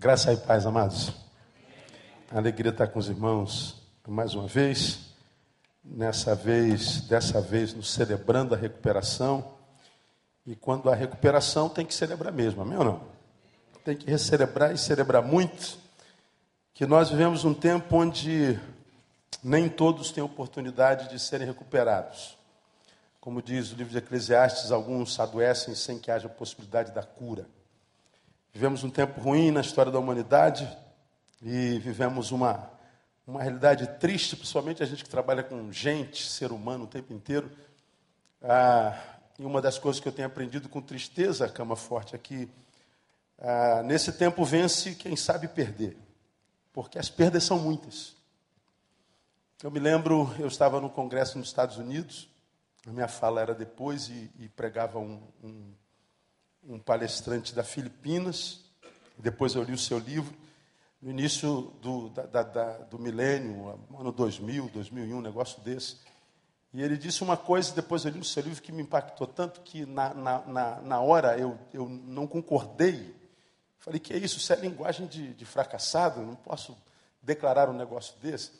Graça e paz, amados. Alegria estar com os irmãos mais uma vez. Nessa vez, dessa vez, nos celebrando a recuperação. E quando a recuperação tem que celebrar mesmo, amém ou não? Tem que recelebrar e celebrar muito. Que nós vivemos um tempo onde nem todos têm oportunidade de serem recuperados. Como diz o livro de Eclesiastes, alguns adoecem sem que haja possibilidade da cura. Vivemos um tempo ruim na história da humanidade e vivemos uma, uma realidade triste, principalmente a gente que trabalha com gente, ser humano o tempo inteiro. Ah, e uma das coisas que eu tenho aprendido com tristeza, cama forte, é ah, nesse tempo vence quem sabe perder, porque as perdas são muitas. Eu me lembro, eu estava no congresso nos Estados Unidos, a minha fala era depois e, e pregava um, um um palestrante da Filipinas, depois eu li o seu livro, no início do, da, da, do milênio, ano 2000, 2001, um negócio desse. E ele disse uma coisa, depois eu li o seu livro, que me impactou tanto que na, na, na, na hora eu, eu não concordei. Falei, que é isso? Isso é linguagem de, de fracassado? Eu não posso declarar um negócio desse.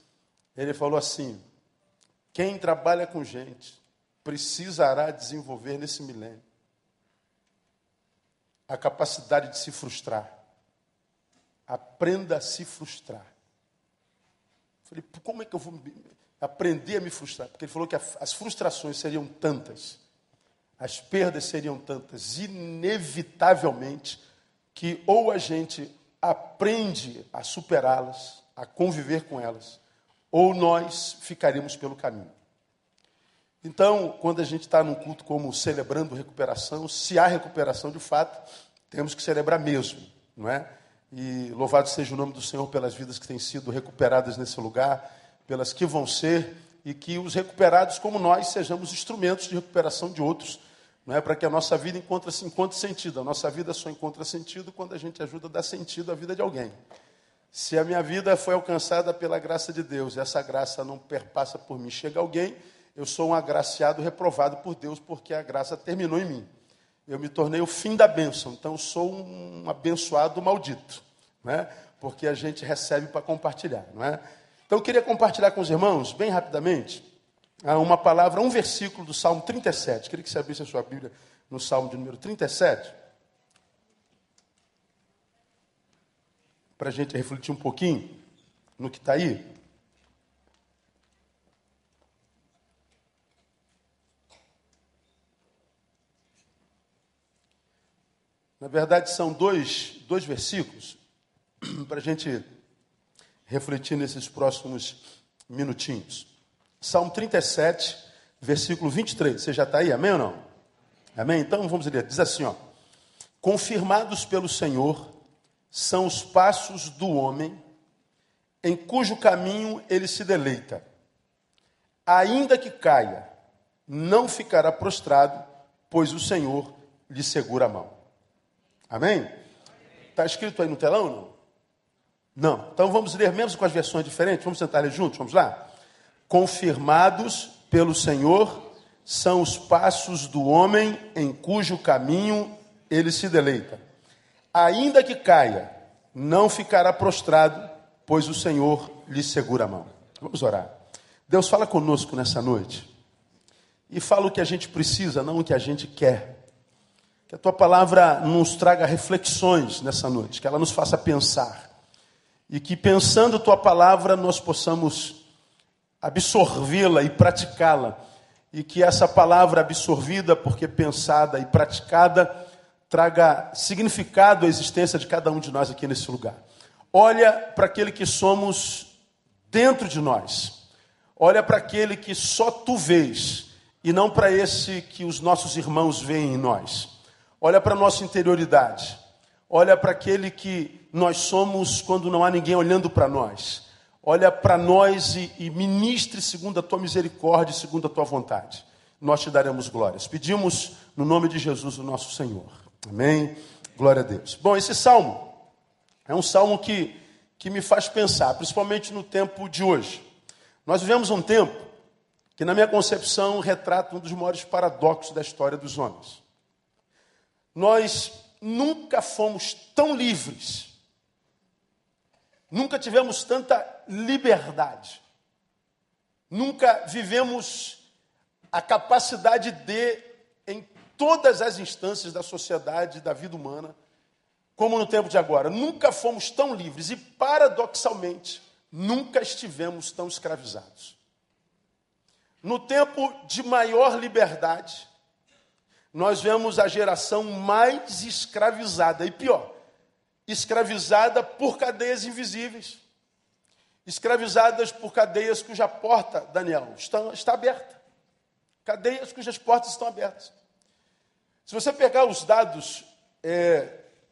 Ele falou assim: quem trabalha com gente precisará desenvolver nesse milênio a capacidade de se frustrar. Aprenda a se frustrar. Falei, como é que eu vou aprender a me frustrar? Porque ele falou que as frustrações seriam tantas, as perdas seriam tantas, inevitavelmente, que ou a gente aprende a superá-las, a conviver com elas, ou nós ficaremos pelo caminho. Então, quando a gente está num culto como celebrando recuperação, se há recuperação de fato, temos que celebrar mesmo, não é? E louvado seja o nome do Senhor pelas vidas que têm sido recuperadas nesse lugar, pelas que vão ser, e que os recuperados, como nós, sejamos instrumentos de recuperação de outros, não é? Para que a nossa vida encontre, encontre sentido. A nossa vida só encontra sentido quando a gente ajuda a dar sentido à vida de alguém. Se a minha vida foi alcançada pela graça de Deus, e essa graça não perpassa por mim, chega alguém eu sou um agraciado reprovado por Deus, porque a graça terminou em mim. Eu me tornei o fim da bênção, então eu sou um abençoado maldito, né? porque a gente recebe para compartilhar. Não é? Então eu queria compartilhar com os irmãos, bem rapidamente, ah, uma palavra, um versículo do Salmo 37. Queria que você abrisse a sua Bíblia no Salmo de número 37. Para a gente refletir um pouquinho no que está aí. Na verdade, são dois, dois versículos para a gente refletir nesses próximos minutinhos. Salmo 37, versículo 23. Você já está aí, amém ou não? Amém? Então vamos ler. Diz assim: ó, Confirmados pelo Senhor são os passos do homem, em cujo caminho ele se deleita. Ainda que caia, não ficará prostrado, pois o Senhor lhe segura a mão. Amém? Está escrito aí no telão não? Não. Então vamos ler mesmo com as versões diferentes? Vamos sentar ali juntos? Vamos lá? Confirmados pelo Senhor são os passos do homem em cujo caminho ele se deleita. Ainda que caia, não ficará prostrado, pois o Senhor lhe segura a mão. Vamos orar. Deus fala conosco nessa noite. E fala o que a gente precisa, não o que a gente quer. Que a tua palavra nos traga reflexões nessa noite, que ela nos faça pensar. E que pensando tua palavra nós possamos absorvê-la e praticá-la. E que essa palavra absorvida, porque pensada e praticada, traga significado à existência de cada um de nós aqui nesse lugar. Olha para aquele que somos dentro de nós. Olha para aquele que só tu vês e não para esse que os nossos irmãos veem em nós olha para a nossa interioridade, olha para aquele que nós somos quando não há ninguém olhando para nós. Olha para nós e, e ministre segundo a tua misericórdia segundo a tua vontade. Nós te daremos glórias. Pedimos no nome de Jesus, o nosso Senhor. Amém. Glória a Deus. Bom, esse salmo é um salmo que, que me faz pensar, principalmente no tempo de hoje. Nós vivemos um tempo que, na minha concepção, retrata um dos maiores paradoxos da história dos homens. Nós nunca fomos tão livres Nunca tivemos tanta liberdade. Nunca vivemos a capacidade de, em todas as instâncias da sociedade, da vida humana, como no tempo de agora. Nunca fomos tão livres e, paradoxalmente, nunca estivemos tão escravizados. No tempo de maior liberdade, nós vemos a geração mais escravizada e pior, escravizada por cadeias invisíveis, escravizadas por cadeias cuja porta, Daniel, está, está aberta. Cadeias cujas portas estão abertas. Se você pegar os dados é,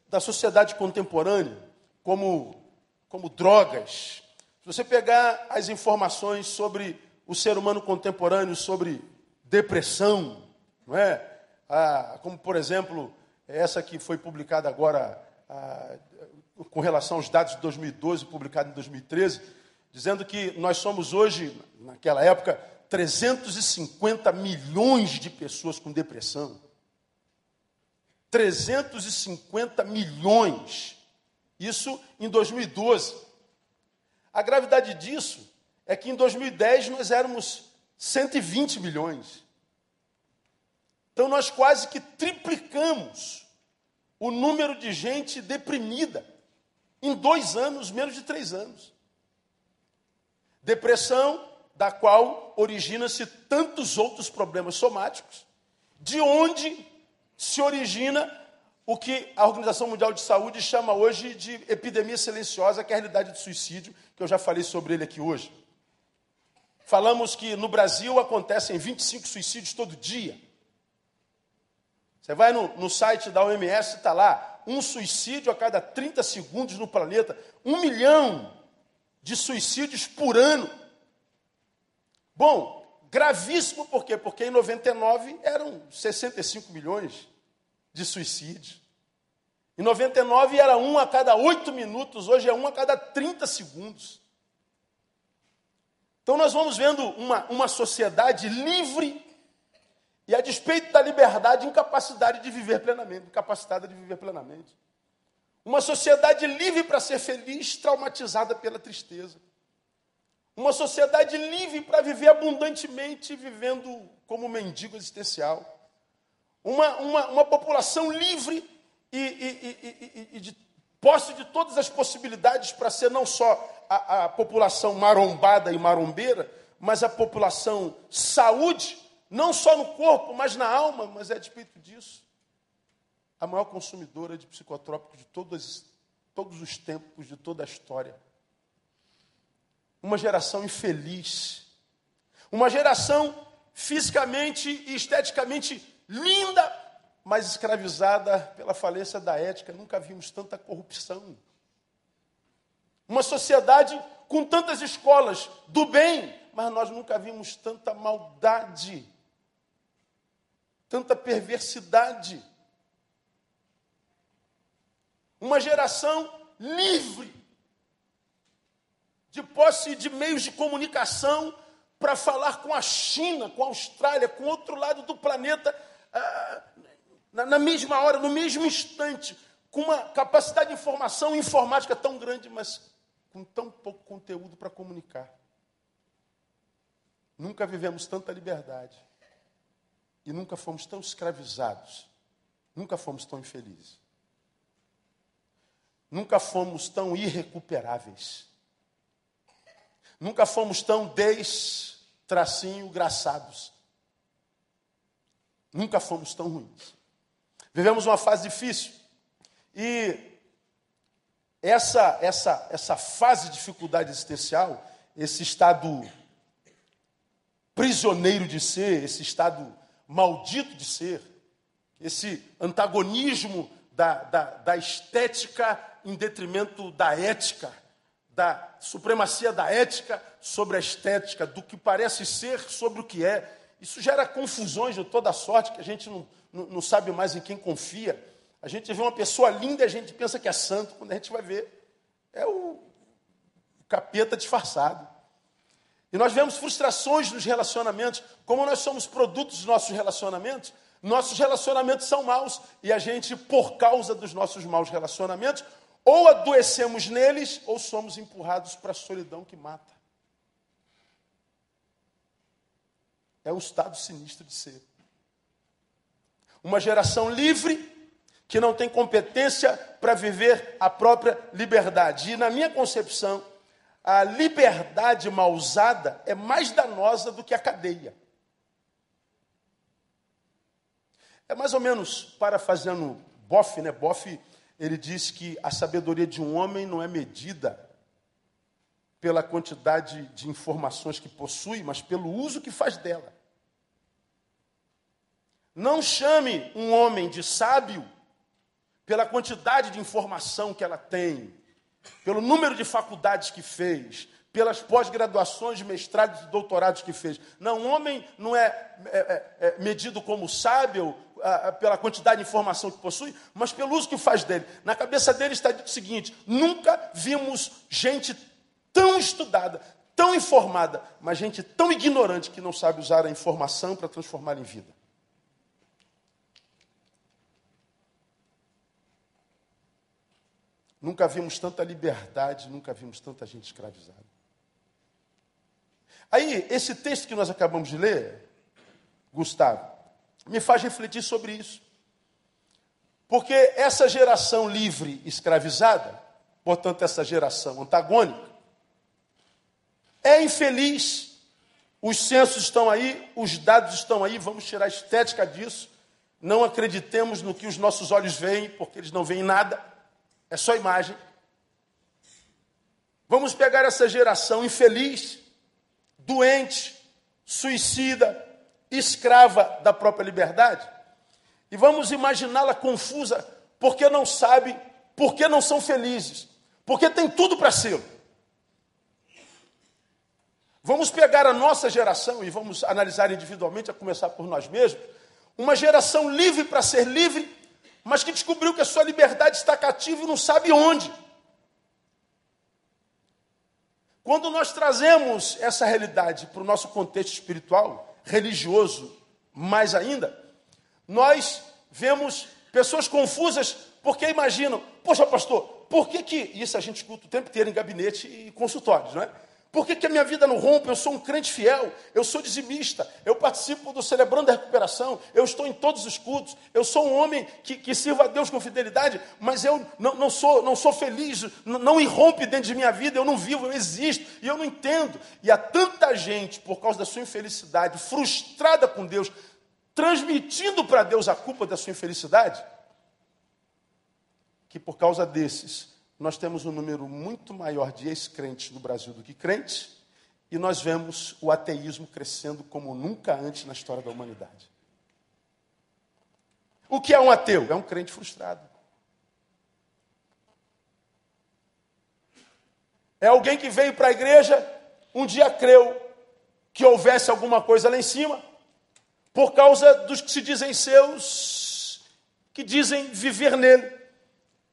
da sociedade contemporânea, como, como drogas, se você pegar as informações sobre o ser humano contemporâneo, sobre depressão, não é? Ah, como, por exemplo, essa que foi publicada agora ah, com relação aos dados de 2012, publicado em 2013, dizendo que nós somos hoje, naquela época, 350 milhões de pessoas com depressão. 350 milhões. Isso em 2012. A gravidade disso é que em 2010 nós éramos 120 milhões. Então nós quase que triplicamos o número de gente deprimida em dois anos, menos de três anos. Depressão, da qual origina-se tantos outros problemas somáticos, de onde se origina o que a Organização Mundial de Saúde chama hoje de epidemia silenciosa, que é a realidade do suicídio, que eu já falei sobre ele aqui hoje. Falamos que no Brasil acontecem 25 suicídios todo dia. Você vai no, no site da OMS, está lá, um suicídio a cada 30 segundos no planeta, um milhão de suicídios por ano. Bom, gravíssimo por quê? Porque em 99 eram 65 milhões de suicídios. Em 99 era um a cada oito minutos, hoje é um a cada 30 segundos. Então nós vamos vendo uma, uma sociedade livre e, a despeito da liberdade, incapacidade de viver plenamente, incapacitada de viver plenamente. Uma sociedade livre para ser feliz, traumatizada pela tristeza. Uma sociedade livre para viver abundantemente, vivendo como mendigo existencial. Uma, uma, uma população livre e, e, e, e de posse de todas as possibilidades para ser não só a, a população marombada e marombeira, mas a população saúde, não só no corpo, mas na alma, mas é a despeito disso. A maior consumidora de psicotrópicos de todos, todos os tempos, de toda a história uma geração infeliz, uma geração fisicamente e esteticamente linda, mas escravizada pela falência da ética. Nunca vimos tanta corrupção. Uma sociedade com tantas escolas do bem, mas nós nunca vimos tanta maldade, tanta perversidade. Uma geração livre, de posse de meios de comunicação para falar com a China, com a Austrália, com outro lado do planeta, ah, na, na mesma hora, no mesmo instante, com uma capacidade de informação informática tão grande, mas com tão pouco conteúdo para comunicar. Nunca vivemos tanta liberdade e nunca fomos tão escravizados, nunca fomos tão infelizes, nunca fomos tão irrecuperáveis. Nunca fomos tão des-tracinho graçados. Nunca fomos tão ruins. Vivemos uma fase difícil. E essa, essa, essa fase de dificuldade existencial, esse estado prisioneiro de ser, esse estado maldito de ser, esse antagonismo da, da, da estética em detrimento da ética, da supremacia da ética sobre a estética, do que parece ser sobre o que é. Isso gera confusões de toda sorte, que a gente não, não, não sabe mais em quem confia. A gente vê uma pessoa linda e a gente pensa que é santo, quando a gente vai ver, é o capeta disfarçado. E nós vemos frustrações nos relacionamentos, como nós somos produtos dos nossos relacionamentos, nossos relacionamentos são maus e a gente, por causa dos nossos maus relacionamentos, ou adoecemos neles, ou somos empurrados para a solidão que mata. É um estado sinistro de ser. Uma geração livre que não tem competência para viver a própria liberdade. E na minha concepção, a liberdade mal usada é mais danosa do que a cadeia. É mais ou menos, parafraseando Boff, né? Boff, ele diz que a sabedoria de um homem não é medida pela quantidade de informações que possui, mas pelo uso que faz dela. Não chame um homem de sábio pela quantidade de informação que ela tem, pelo número de faculdades que fez, pelas pós-graduações, mestrados e doutorados que fez. Não, um homem não é, é, é, é medido como sábio a, a, pela quantidade de informação que possui, mas pelo uso que faz dele. Na cabeça dele está dito o seguinte: nunca vimos gente tão estudada, tão informada, mas gente tão ignorante que não sabe usar a informação para transformar em vida. Nunca vimos tanta liberdade, nunca vimos tanta gente escravizada. Aí, esse texto que nós acabamos de ler, Gustavo, me faz refletir sobre isso. Porque essa geração livre escravizada, portanto, essa geração antagônica, é infeliz. Os censos estão aí, os dados estão aí, vamos tirar a estética disso. Não acreditemos no que os nossos olhos veem, porque eles não veem nada. É só imagem. Vamos pegar essa geração infeliz, doente, suicida, escrava da própria liberdade, e vamos imaginá-la confusa, porque não sabe, porque não são felizes, porque tem tudo para ser. Vamos pegar a nossa geração e vamos analisar individualmente, a começar por nós mesmos, uma geração livre para ser livre, mas que descobriu que a sua liberdade está cativa e não sabe onde. Quando nós trazemos essa realidade para o nosso contexto espiritual, religioso mais ainda, nós vemos pessoas confusas porque imaginam, poxa pastor, por que que, isso a gente escuta o tempo inteiro em gabinete e consultórios, não é? Por que, que a minha vida não rompe? Eu sou um crente fiel, eu sou dizimista, eu participo do Celebrando a Recuperação, eu estou em todos os cultos, eu sou um homem que, que sirva a Deus com fidelidade, mas eu não, não, sou, não sou feliz, não, não irrompe dentro de minha vida, eu não vivo, eu existo, e eu não entendo. E há tanta gente, por causa da sua infelicidade, frustrada com Deus, transmitindo para Deus a culpa da sua infelicidade, que por causa desses nós temos um número muito maior de ex-crentes no Brasil do que crentes, e nós vemos o ateísmo crescendo como nunca antes na história da humanidade. O que é um ateu? É um crente frustrado. É alguém que veio para a igreja, um dia creu que houvesse alguma coisa lá em cima, por causa dos que se dizem seus, que dizem viver nele.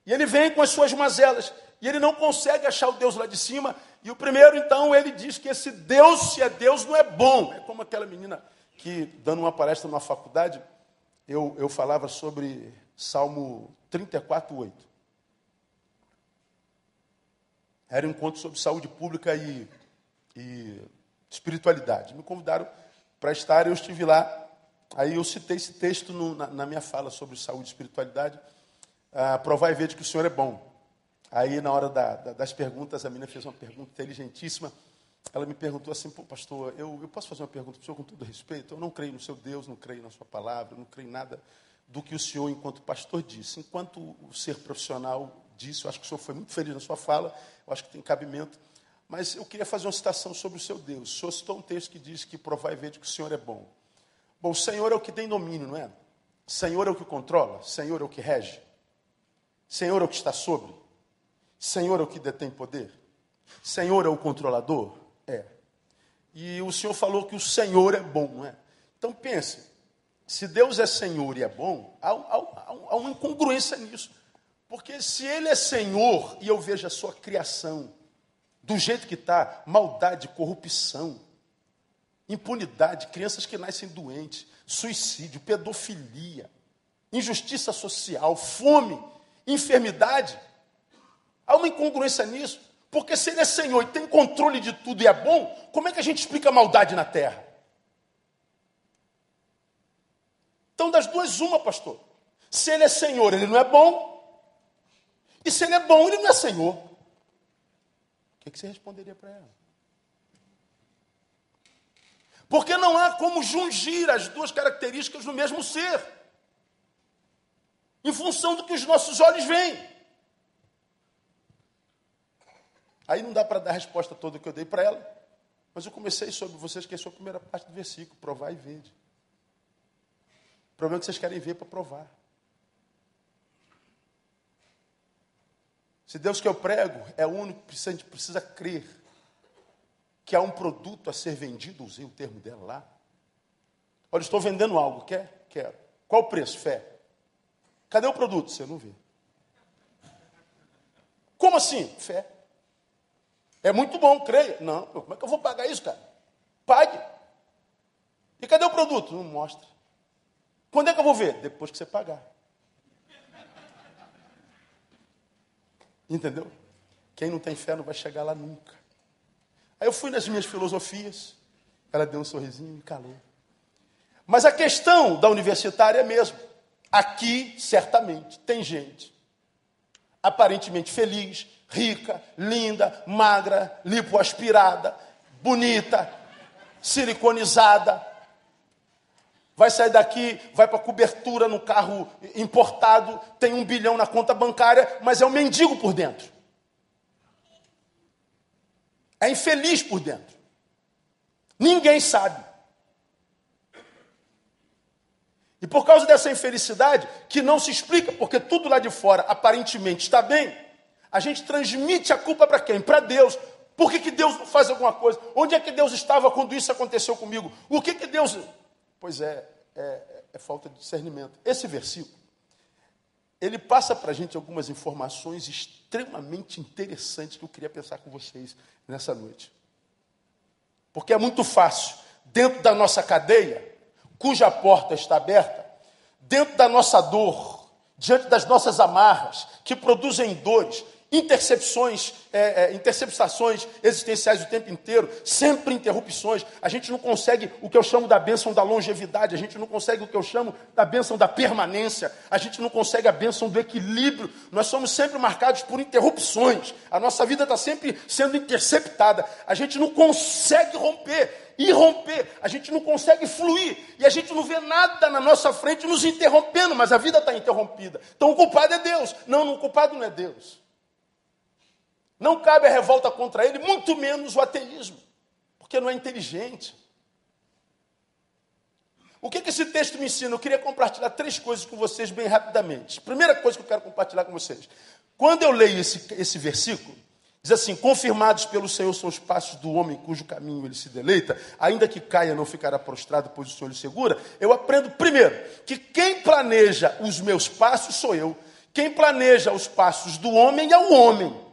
E ele vem com as suas mazelas. E ele não consegue achar o Deus lá de cima. E o primeiro, então, ele diz que esse Deus, se é Deus, não é bom. É como aquela menina que, dando uma palestra numa faculdade, eu, eu falava sobre Salmo 34, 8. Era um encontro sobre saúde pública e, e espiritualidade. Me convidaram para estar, eu estive lá. Aí eu citei esse texto no, na, na minha fala sobre saúde e espiritualidade ah, provar e ver de que o Senhor é bom. Aí, na hora da, da, das perguntas, a menina fez uma pergunta inteligentíssima. Ela me perguntou assim, pastor, eu, eu posso fazer uma pergunta para o senhor com todo respeito? Eu não creio no seu Deus, não creio na sua palavra, não creio em nada do que o senhor, enquanto pastor, disse. Enquanto o ser profissional disse, eu acho que o senhor foi muito feliz na sua fala, eu acho que tem cabimento. Mas eu queria fazer uma citação sobre o seu Deus. O senhor citou um texto que diz que provar e ver de que o senhor é bom. Bom, o Senhor é o que tem domínio, não é? Senhor é o que controla, Senhor é o que rege. Senhor é o que está sobre? Senhor é o que detém poder? Senhor é o controlador? É. E o Senhor falou que o Senhor é bom, não é? Então pense, se Deus é Senhor e é bom, há, há, há uma incongruência nisso. Porque se Ele é Senhor e eu vejo a sua criação do jeito que está, maldade, corrupção, impunidade, crianças que nascem doentes, suicídio, pedofilia, injustiça social, fome, enfermidade. Há uma incongruência nisso. Porque se ele é Senhor e tem controle de tudo e é bom, como é que a gente explica a maldade na terra? Então, das duas, uma, pastor. Se ele é Senhor, ele não é bom. E se ele é bom, ele não é Senhor. O que, que você responderia para ela? Porque não há como jungir as duas características no mesmo ser, em função do que os nossos olhos veem. Aí não dá para dar a resposta toda que eu dei para ela, mas eu comecei sobre vocês, que é a primeira parte do versículo, provar e ver. O problema é que vocês querem ver para provar. Se Deus que eu prego é o único que a gente precisa crer que há um produto a ser vendido, usei o termo dela lá. Olha, estou vendendo algo, quer? Quero. Qual o preço? Fé. Cadê o produto? Você não vê. Como assim? Fé. É muito bom, creia. Não, como é que eu vou pagar isso, cara? Pague. E cadê o produto? Não mostra. Quando é que eu vou ver? Depois que você pagar. Entendeu? Quem não tem fé não vai chegar lá nunca. Aí eu fui nas minhas filosofias. Ela deu um sorrisinho e calou. Mas a questão da universitária é mesmo. Aqui, certamente, tem gente aparentemente feliz, rica, linda, magra, lipoaspirada, bonita, siliconizada. Vai sair daqui, vai para cobertura no carro importado, tem um bilhão na conta bancária, mas é um mendigo por dentro. É infeliz por dentro. Ninguém sabe. E por causa dessa infelicidade, que não se explica, porque tudo lá de fora aparentemente está bem, a gente transmite a culpa para quem? Para Deus. Por que, que Deus não faz alguma coisa? Onde é que Deus estava quando isso aconteceu comigo? O que, que Deus. Pois é, é, é falta de discernimento. Esse versículo, ele passa para a gente algumas informações extremamente interessantes que eu queria pensar com vocês nessa noite. Porque é muito fácil, dentro da nossa cadeia, cuja porta está aberta, dentro da nossa dor, diante das nossas amarras, que produzem dores, intercepções, é, é, interceptações existenciais o tempo inteiro, sempre interrupções. A gente não consegue o que eu chamo da bênção da longevidade, a gente não consegue o que eu chamo da bênção da permanência, a gente não consegue a bênção do equilíbrio. Nós somos sempre marcados por interrupções. A nossa vida está sempre sendo interceptada. A gente não consegue romper e romper. A gente não consegue fluir. E a gente não vê nada na nossa frente nos interrompendo, mas a vida está interrompida. Então o culpado é Deus. Não, o culpado não é Deus. Não cabe a revolta contra ele, muito menos o ateísmo, porque não é inteligente. O que, que esse texto me ensina? Eu queria compartilhar três coisas com vocês bem rapidamente. Primeira coisa que eu quero compartilhar com vocês. Quando eu leio esse, esse versículo, diz assim: Confirmados pelo Senhor são os passos do homem cujo caminho ele se deleita, ainda que caia, não ficará prostrado, pois o Senhor lhe segura. Eu aprendo, primeiro, que quem planeja os meus passos sou eu. Quem planeja os passos do homem é o homem.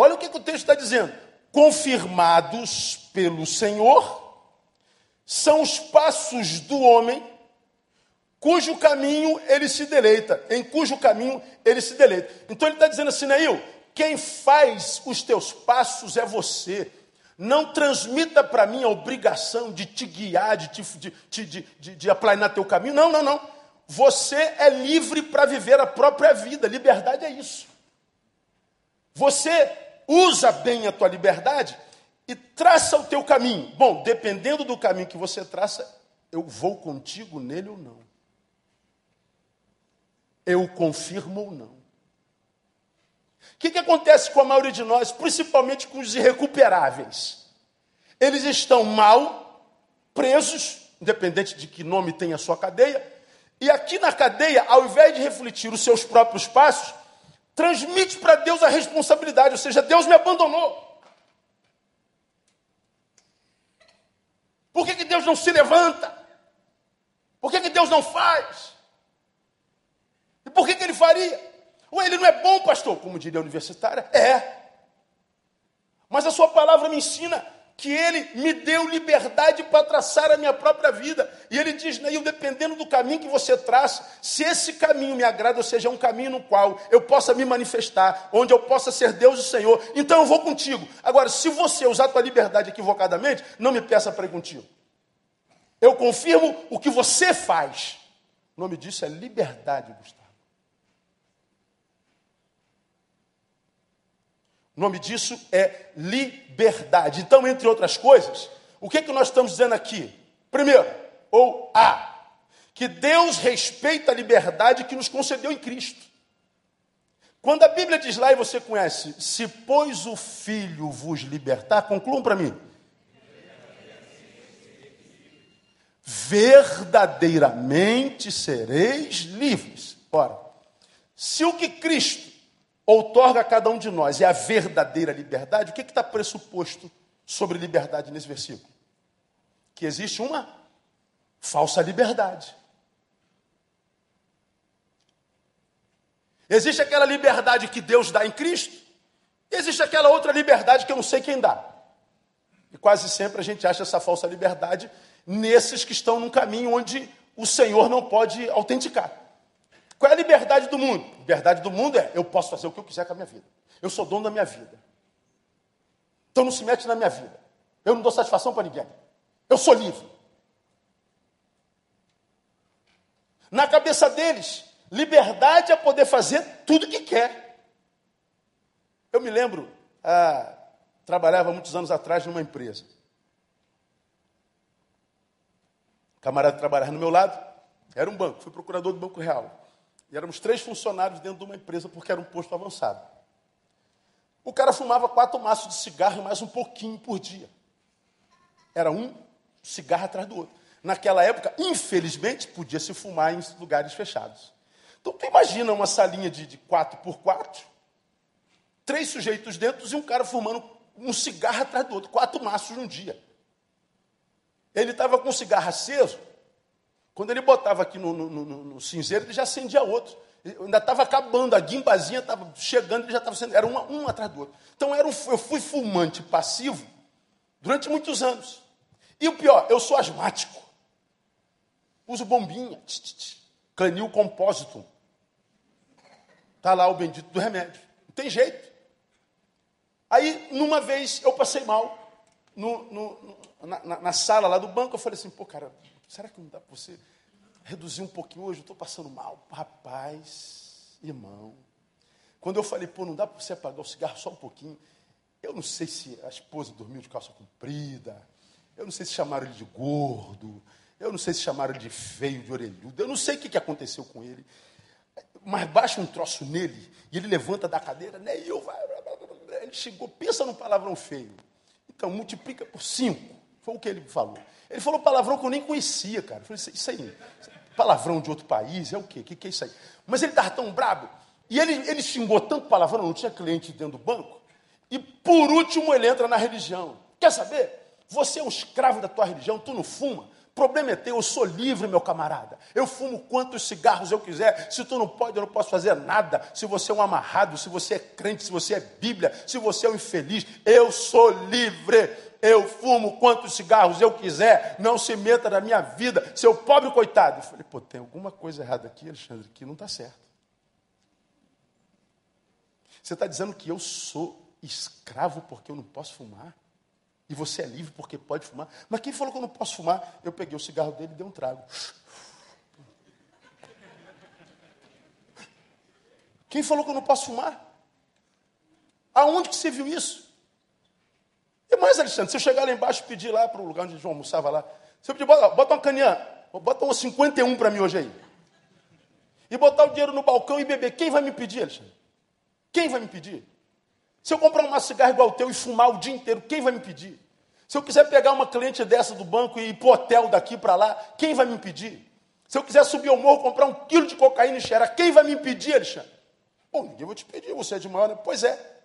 Olha o que, que o texto está dizendo. Confirmados pelo Senhor, são os passos do homem, cujo caminho ele se deleita, em cujo caminho ele se deleita. Então ele está dizendo assim, Neil, quem faz os teus passos é você. Não transmita para mim a obrigação de te guiar, de, te, de, de, de, de aplanar teu caminho. Não, não, não. Você é livre para viver a própria vida. Liberdade é isso. Você usa bem a tua liberdade e traça o teu caminho. Bom, dependendo do caminho que você traça, eu vou contigo nele ou não. Eu confirmo ou não. O que, que acontece com a maioria de nós, principalmente com os irrecuperáveis? Eles estão mal, presos, independente de que nome tem a sua cadeia, e aqui na cadeia, ao invés de refletir os seus próprios passos, transmite para Deus a responsabilidade, ou seja, Deus me abandonou. Por que, que Deus não se levanta? Por que, que Deus não faz? E por que, que ele faria? Ou ele não é bom, pastor, como diria a universitária? É. Mas a sua palavra me ensina que ele me deu liberdade para traçar a minha própria vida. E ele diz, Neil, dependendo do caminho que você traça, se esse caminho me agrada, ou seja, é um caminho no qual eu possa me manifestar, onde eu possa ser Deus e Senhor, então eu vou contigo. Agora, se você usar a tua liberdade equivocadamente, não me peça para ir contigo. Eu confirmo o que você faz. O nome disso é liberdade, Gustavo. O nome disso é liberdade. Então, entre outras coisas, o que, é que nós estamos dizendo aqui? Primeiro, ou A, que Deus respeita a liberdade que nos concedeu em Cristo. Quando a Bíblia diz lá, e você conhece, se pois o Filho vos libertar, concluam para mim. Verdadeiramente sereis livres. Ora, se o que Cristo outorga a cada um de nós é a verdadeira liberdade, o que está pressuposto sobre liberdade nesse versículo? Que existe uma falsa liberdade. Existe aquela liberdade que Deus dá em Cristo, e existe aquela outra liberdade que eu não sei quem dá. E quase sempre a gente acha essa falsa liberdade nesses que estão num caminho onde o Senhor não pode autenticar. Qual é a liberdade do mundo? Liberdade do mundo é eu posso fazer o que eu quiser com a minha vida. Eu sou dono da minha vida. Então não se mete na minha vida. Eu não dou satisfação para ninguém. Eu sou livre. Na cabeça deles, liberdade é poder fazer tudo o que quer. Eu me lembro, ah, trabalhava muitos anos atrás numa empresa. O camarada trabalhava no meu lado, era um banco, fui procurador do Banco Real. E éramos três funcionários dentro de uma empresa, porque era um posto avançado. O cara fumava quatro maços de cigarro e mais um pouquinho por dia. Era um cigarro atrás do outro. Naquela época, infelizmente, podia se fumar em lugares fechados. Então, tu imagina uma salinha de, de quatro por quatro, três sujeitos dentro e um cara fumando um cigarro atrás do outro, quatro maços num dia. Ele estava com o cigarro aceso, quando ele botava aqui no, no, no, no cinzeiro, ele já acendia outro. Ainda estava acabando, a guimbazinha estava chegando, ele já estava sendo. Era um, um atrás do outro. Então era um, eu fui fumante passivo durante muitos anos. E o pior, eu sou asmático. Uso bombinha, tch, tch, tch, canil compósito. Está lá o bendito do remédio. Não tem jeito. Aí, numa vez, eu passei mal no, no, na, na, sala lá do banco. Eu falei assim, pô, cara, Será que não dá para você reduzir um pouquinho hoje? Eu estou passando mal. Rapaz, irmão. Quando eu falei, pô, não dá para você apagar o cigarro só um pouquinho. Eu não sei se a esposa dormiu de calça comprida. Eu não sei se chamaram ele de gordo. Eu não sei se chamaram ele de feio, de orelhudo. Eu não sei o que, que aconteceu com ele. Mas baixa um troço nele e ele levanta da cadeira, né? E eu vai. Ele chegou, pensa num palavrão feio. Então, multiplica por cinco. Foi o que ele falou. Ele falou palavrão que eu nem conhecia, cara. Eu falei, isso aí, palavrão de outro país, é o quê? O que, que é isso aí? Mas ele estava tão brabo. E ele, ele xingou tanto palavrão, não tinha cliente dentro do banco. E por último ele entra na religião. Quer saber? Você é um escravo da tua religião, tu não fuma. Problema é teu, eu sou livre, meu camarada. Eu fumo quantos cigarros eu quiser. Se tu não pode, eu não posso fazer nada. Se você é um amarrado, se você é crente, se você é Bíblia, se você é um infeliz, eu sou livre eu fumo quantos cigarros eu quiser, não se meta na minha vida, seu pobre coitado. Eu falei, pô, tem alguma coisa errada aqui, Alexandre, que não está certo. Você está dizendo que eu sou escravo porque eu não posso fumar? E você é livre porque pode fumar? Mas quem falou que eu não posso fumar? Eu peguei o cigarro dele e dei um trago. Quem falou que eu não posso fumar? Aonde que você viu isso? E mais, Alexandre, se eu chegar lá embaixo e pedir lá para o lugar onde gente almoçava lá, se eu pedir, bota, bota uma caninha, bota um 51 para mim hoje aí. E botar o dinheiro no balcão e beber, quem vai me pedir, Alexandre? Quem vai me pedir? Se eu comprar uma cigarra igual o teu e fumar o dia inteiro, quem vai me pedir? Se eu quiser pegar uma cliente dessa do banco e ir para hotel daqui para lá, quem vai me impedir? Se eu quiser subir ao morro comprar um quilo de cocaína e cheirar, quem vai me impedir, Alexandre? Bom, ninguém vai te pedir, você é de maior, né? Pois é.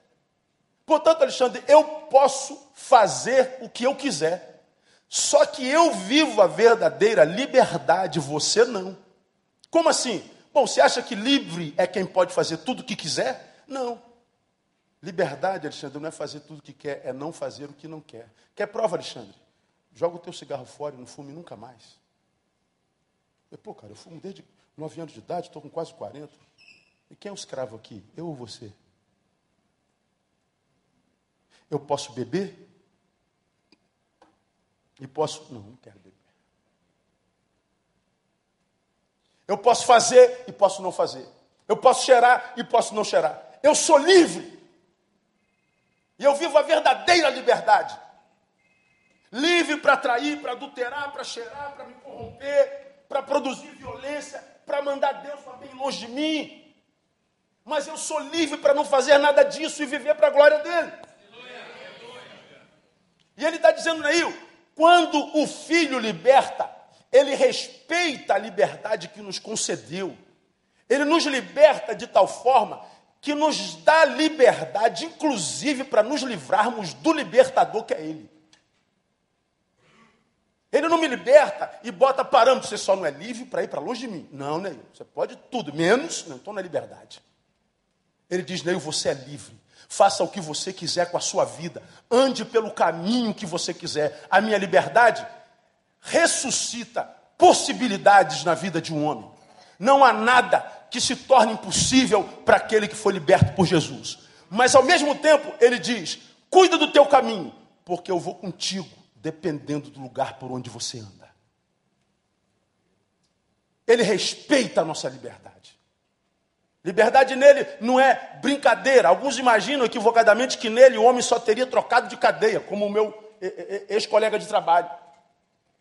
Portanto, Alexandre, eu posso fazer o que eu quiser. Só que eu vivo a verdadeira liberdade, você não. Como assim? Bom, você acha que livre é quem pode fazer tudo o que quiser? Não. Liberdade, Alexandre, não é fazer tudo o que quer, é não fazer o que não quer. Quer prova, Alexandre? Joga o teu cigarro fora e não fume nunca mais. Eu, Pô, cara, eu fumo desde 9 anos de idade, estou com quase 40. E quem é o escravo aqui? Eu ou você? Eu posso beber? E posso. Não, não quero beber. Eu posso fazer e posso não fazer. Eu posso cheirar e posso não cheirar. Eu sou livre. E eu vivo a verdadeira liberdade. Livre para trair, para adulterar, para cheirar, para me corromper, para produzir violência, para mandar Deus para bem longe de mim. Mas eu sou livre para não fazer nada disso e viver para a glória dele. E ele está dizendo, Neil, quando o filho liberta, ele respeita a liberdade que nos concedeu. Ele nos liberta de tal forma que nos dá liberdade, inclusive para nos livrarmos do libertador que é Ele. Ele não me liberta e bota parâmetro, você só não é livre para ir para longe de mim. Não, Neil, você pode tudo, menos, não, então não é liberdade. Ele diz, Neil, você é livre. Faça o que você quiser com a sua vida. Ande pelo caminho que você quiser. A minha liberdade ressuscita possibilidades na vida de um homem. Não há nada que se torne impossível para aquele que foi liberto por Jesus. Mas ao mesmo tempo, ele diz: cuida do teu caminho, porque eu vou contigo, dependendo do lugar por onde você anda. Ele respeita a nossa liberdade. Liberdade nele não é brincadeira. Alguns imaginam equivocadamente que nele o homem só teria trocado de cadeia, como o meu ex-colega de trabalho.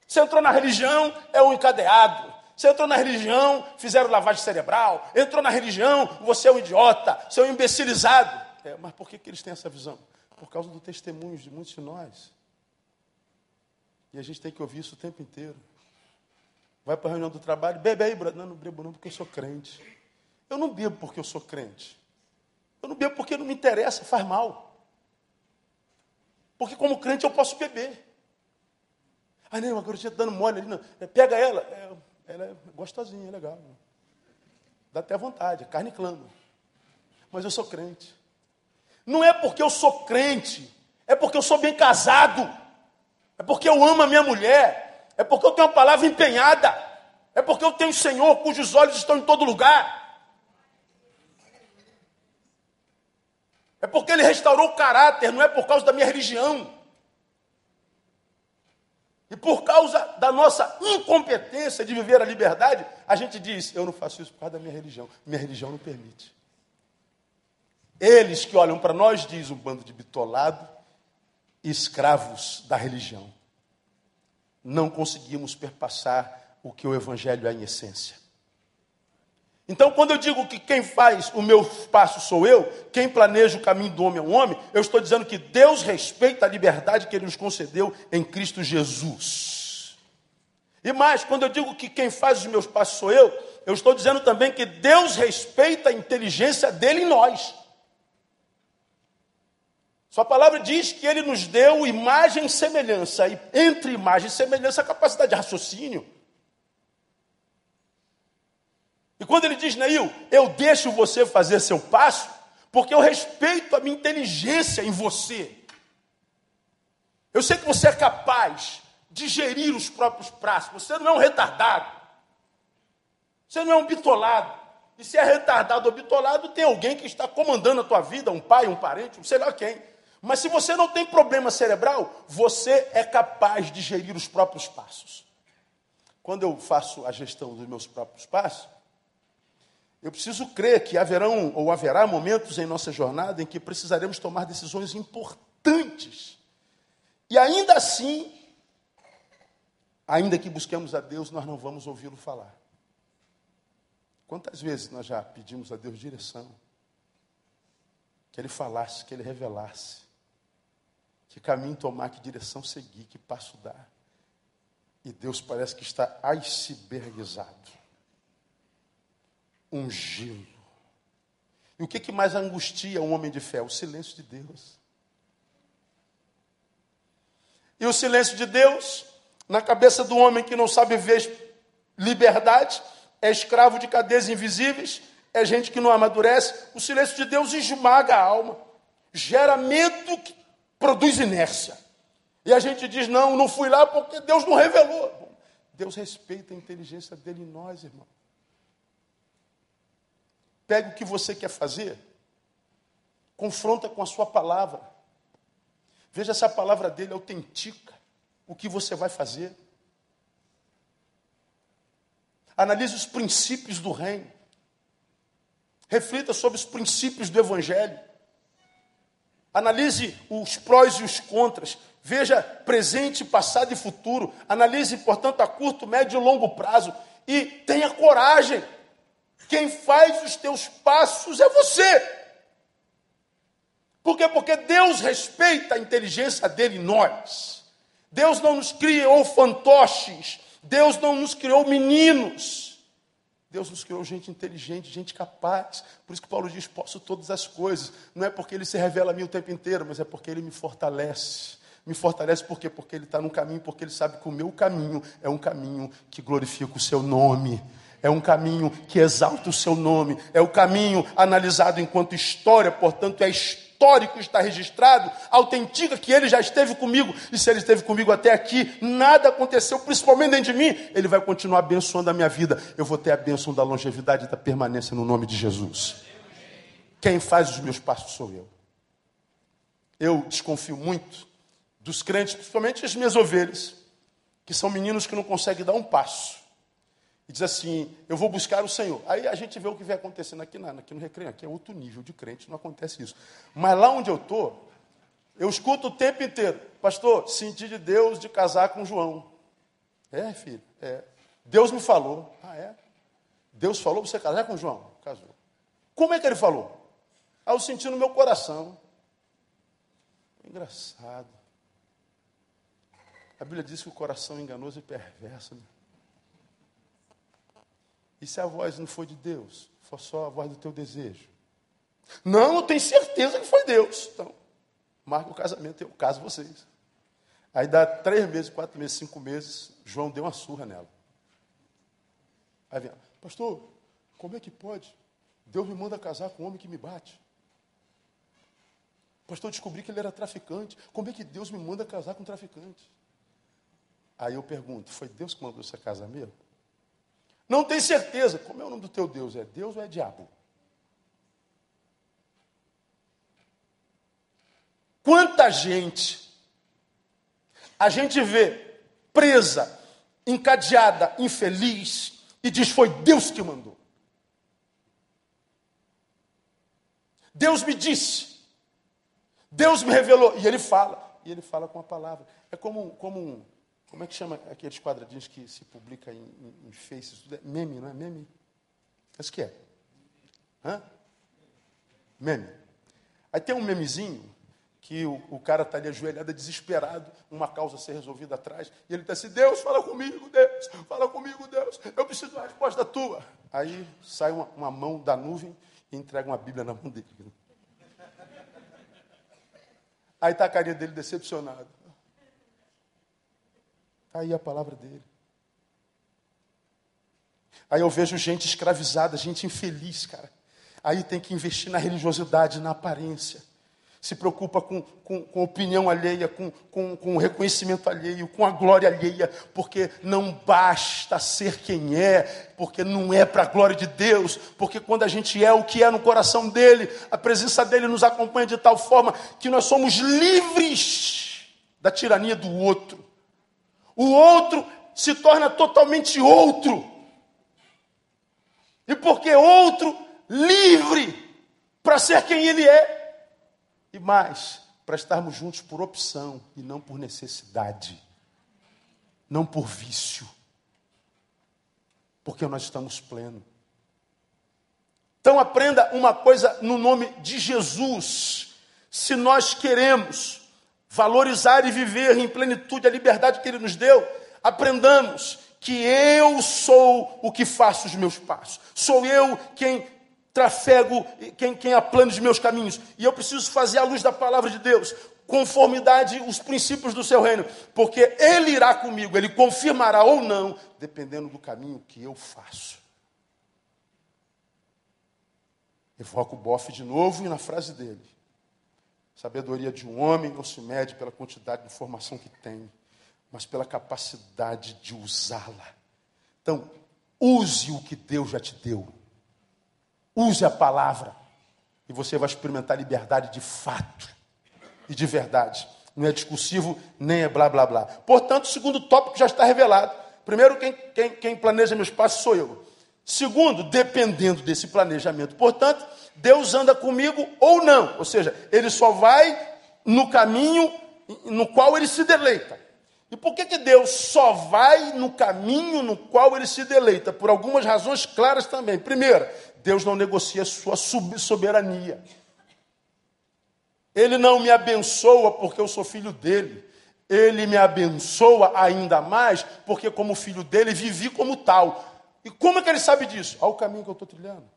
Você entrou na religião, é um encadeado. Você entrou na religião, fizeram lavagem cerebral. Entrou na religião, você é um idiota, você é um imbecilizado. É, mas por que, que eles têm essa visão? Por causa do testemunho de muitos de nós. E a gente tem que ouvir isso o tempo inteiro. Vai para a reunião do trabalho, bebe aí. Não, não bebo não porque eu sou crente. Eu não bebo porque eu sou crente. Eu não bebo porque não me interessa, faz mal. Porque como crente eu posso beber. Ah, não, uma garotinha dando mole ali. Não. É, pega ela. É, ela é gostosinha, é legal. Dá até vontade, a carne clama. Mas eu sou crente. Não é porque eu sou crente, é porque eu sou bem casado. É porque eu amo a minha mulher. É porque eu tenho uma palavra empenhada. É porque eu tenho o Senhor cujos olhos estão em todo lugar. É porque Ele restaurou o caráter, não é por causa da minha religião. E por causa da nossa incompetência de viver a liberdade, a gente diz: eu não faço isso por causa da minha religião. Minha religião não permite. Eles que olham para nós, diz um bando de bitolado, escravos da religião. Não conseguimos perpassar o que o Evangelho é em essência. Então, quando eu digo que quem faz o meu passo sou eu, quem planeja o caminho do homem é o homem, eu estou dizendo que Deus respeita a liberdade que Ele nos concedeu em Cristo Jesus. E mais, quando eu digo que quem faz os meus passos sou eu, eu estou dizendo também que Deus respeita a inteligência dele em nós. Sua palavra diz que Ele nos deu imagem e semelhança, e entre imagem e semelhança a capacidade de raciocínio. E quando ele diz, Neil, eu deixo você fazer seu passo, porque eu respeito a minha inteligência em você. Eu sei que você é capaz de gerir os próprios prazos. Você não é um retardado. Você não é um bitolado. E se é retardado ou bitolado, tem alguém que está comandando a tua vida, um pai, um parente, um sei lá quem. Mas se você não tem problema cerebral, você é capaz de gerir os próprios passos. Quando eu faço a gestão dos meus próprios passos, eu preciso crer que haverão ou haverá momentos em nossa jornada em que precisaremos tomar decisões importantes. E ainda assim, ainda que busquemos a Deus, nós não vamos ouvi-lo falar. Quantas vezes nós já pedimos a Deus direção? Que Ele falasse, que Ele revelasse. Que caminho tomar, que direção seguir, que passo dar. E Deus parece que está icebergizado ungilo. E o que, que mais angustia um homem de fé? O silêncio de Deus. E o silêncio de Deus, na cabeça do homem que não sabe ver liberdade, é escravo de cadeias invisíveis, é gente que não amadurece. O silêncio de Deus esmaga a alma. gera medo que produz inércia. E a gente diz: não, não fui lá porque Deus não revelou. Deus respeita a inteligência dele em nós, irmão. Pega o que você quer fazer, confronta com a sua palavra. Veja se a palavra dele autentica o que você vai fazer. Analise os princípios do reino. Reflita sobre os princípios do evangelho. Analise os prós e os contras. Veja presente, passado e futuro. Analise, portanto, a curto, médio e longo prazo. E tenha coragem. Quem faz os teus passos é você. Por quê? Porque Deus respeita a inteligência dele em nós. Deus não nos criou fantoches. Deus não nos criou meninos. Deus nos criou gente inteligente, gente capaz. Por isso que Paulo diz: posso todas as coisas. Não é porque ele se revela a mim o tempo inteiro, mas é porque ele me fortalece. Me fortalece por quê? Porque ele está no caminho, porque ele sabe que o meu caminho é um caminho que glorifica o seu nome. É um caminho que exalta o seu nome. É o caminho analisado enquanto história, portanto, é histórico está registrado, autentica que ele já esteve comigo, e se ele esteve comigo até aqui, nada aconteceu, principalmente dentro de mim, ele vai continuar abençoando a minha vida. Eu vou ter a bênção da longevidade e da permanência no nome de Jesus. Quem faz os meus passos sou eu. Eu desconfio muito dos crentes, principalmente as minhas ovelhas, que são meninos que não conseguem dar um passo e diz assim: Eu vou buscar o Senhor. Aí a gente vê o que vem acontecendo aqui, na, aqui no recreio, aqui é outro nível de crente, não acontece isso. Mas lá onde eu estou, eu escuto o tempo inteiro: Pastor, senti de Deus de casar com João. É, filho, é. Deus me falou. Ah, é? Deus falou para você casar com João? Casou. Como é que ele falou? Ah, eu senti no meu coração. Engraçado. A Bíblia diz que o coração é enganoso e perverso. Né? E se a voz não for de Deus, for só a voz do teu desejo? Não, eu tenho certeza que foi Deus. Então, marca o casamento, eu caso vocês. Aí dá três meses, quatro meses, cinco meses, João deu uma surra nela. Aí vem, pastor, como é que pode? Deus me manda casar com um homem que me bate. Pastor, descobri que ele era traficante. Como é que Deus me manda casar com um traficante? Aí eu pergunto, foi Deus que mandou você casar mesmo? Não tem certeza. Como é o nome do teu Deus? É Deus ou é diabo? Quanta gente a gente vê presa, encadeada, infeliz, e diz: Foi Deus que mandou. Deus me disse, Deus me revelou, e ele fala, e ele fala com a palavra. É como, como um, como é que chama aqueles quadradinhos que se publica em, em, em Face? Tudo é meme, não é? Meme? Acho que é. Hã? Meme. Aí tem um memezinho que o, o cara está ali ajoelhado, desesperado, uma causa a ser resolvida atrás, e ele está assim, Deus, fala comigo, Deus, fala comigo, Deus, eu preciso uma resposta tua. Aí sai uma, uma mão da nuvem e entrega uma Bíblia na mão dele. Aí está a carinha dele decepcionado. Está aí a palavra dele. Aí eu vejo gente escravizada, gente infeliz, cara. Aí tem que investir na religiosidade, na aparência. Se preocupa com, com, com opinião alheia, com, com, com reconhecimento alheio, com a glória alheia, porque não basta ser quem é, porque não é para a glória de Deus, porque quando a gente é o que é no coração dele, a presença dele nos acompanha de tal forma que nós somos livres da tirania do outro o outro se torna totalmente outro. E porque outro, livre para ser quem ele é. E mais, para estarmos juntos por opção e não por necessidade, não por vício. Porque nós estamos plenos. Então aprenda uma coisa no nome de Jesus. Se nós queremos valorizar e viver em plenitude a liberdade que Ele nos deu, aprendamos que eu sou o que faço os meus passos, sou eu quem trafego, quem, quem aplana os meus caminhos, e eu preciso fazer a luz da palavra de Deus, conformidade os princípios do seu reino, porque Ele irá comigo, Ele confirmará ou não, dependendo do caminho que eu faço. Evoco o bofe de novo e na frase dele. Sabedoria de um homem não se mede pela quantidade de informação que tem, mas pela capacidade de usá-la. Então, use o que Deus já te deu. Use a palavra. E você vai experimentar liberdade de fato e de verdade. Não é discursivo, nem é blá blá blá. Portanto, segundo tópico já está revelado. Primeiro, quem, quem, quem planeja meu espaço sou eu. Segundo, dependendo desse planejamento. Portanto, Deus anda comigo ou não. Ou seja, ele só vai no caminho no qual ele se deleita. E por que, que Deus só vai no caminho no qual ele se deleita? Por algumas razões claras também. Primeiro, Deus não negocia sua soberania. Ele não me abençoa porque eu sou filho dele. Ele me abençoa ainda mais porque, como filho dele, vivi como tal. E como é que ele sabe disso? Olha o caminho que eu estou trilhando.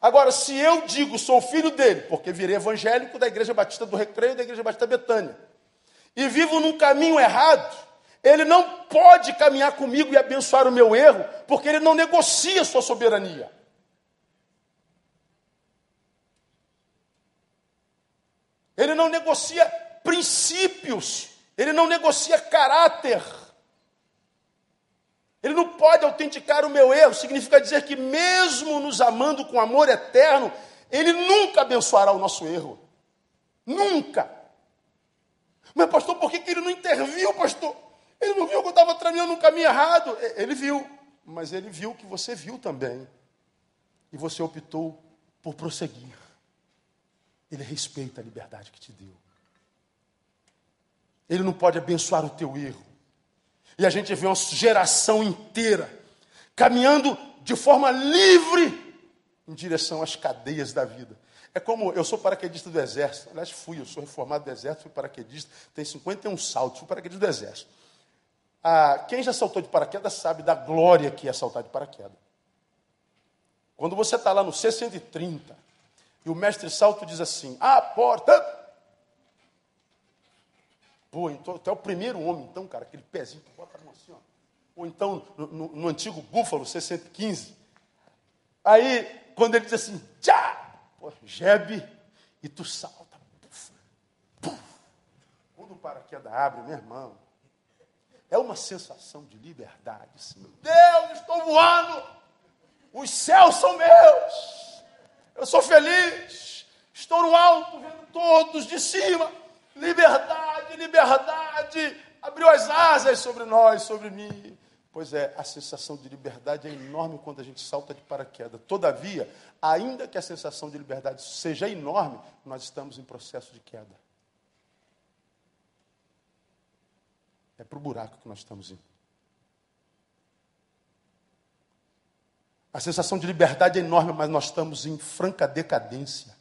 Agora, se eu digo sou filho dele, porque virei evangélico da Igreja Batista do Recreio da Igreja Batista Betânia, e vivo num caminho errado, ele não pode caminhar comigo e abençoar o meu erro, porque ele não negocia sua soberania. Ele não negocia princípios, ele não negocia caráter. Ele não pode autenticar o meu erro, significa dizer que, mesmo nos amando com amor eterno, Ele nunca abençoará o nosso erro. Nunca. Mas, pastor, por que, que ele não interviu, pastor? Ele não viu que eu estava treinando um caminho errado. Ele viu, mas ele viu que você viu também. E você optou por prosseguir. Ele respeita a liberdade que te deu. Ele não pode abençoar o teu erro. E a gente vê uma geração inteira caminhando de forma livre em direção às cadeias da vida. É como eu sou paraquedista do Exército. Aliás, fui, eu sou reformado do Exército, fui paraquedista, tenho 51 saltos, fui paraquedista do Exército. Ah, quem já saltou de paraquedas sabe da glória que é saltar de paraquedas. Quando você está lá no C-130 e o mestre salto diz assim: a porta. Pô, então até o primeiro homem, então, cara, aquele pezinho que bota a mão assim, ó. Ou então, no, no, no antigo búfalo, C-115. Aí, quando ele diz assim, tchá! Pô, Jebe, e tu salta. Puf, puf. Quando o paraquedas abre, meu irmão, é uma sensação de liberdade. Assim. Meu Deus, estou voando! Os céus são meus! Eu sou feliz! Estou no alto, vendo todos de cima. Liberdade, liberdade! Abriu as asas sobre nós, sobre mim. Pois é, a sensação de liberdade é enorme quando a gente salta de paraquedas. Todavia, ainda que a sensação de liberdade seja enorme, nós estamos em processo de queda. É para o buraco que nós estamos indo. A sensação de liberdade é enorme, mas nós estamos em franca decadência.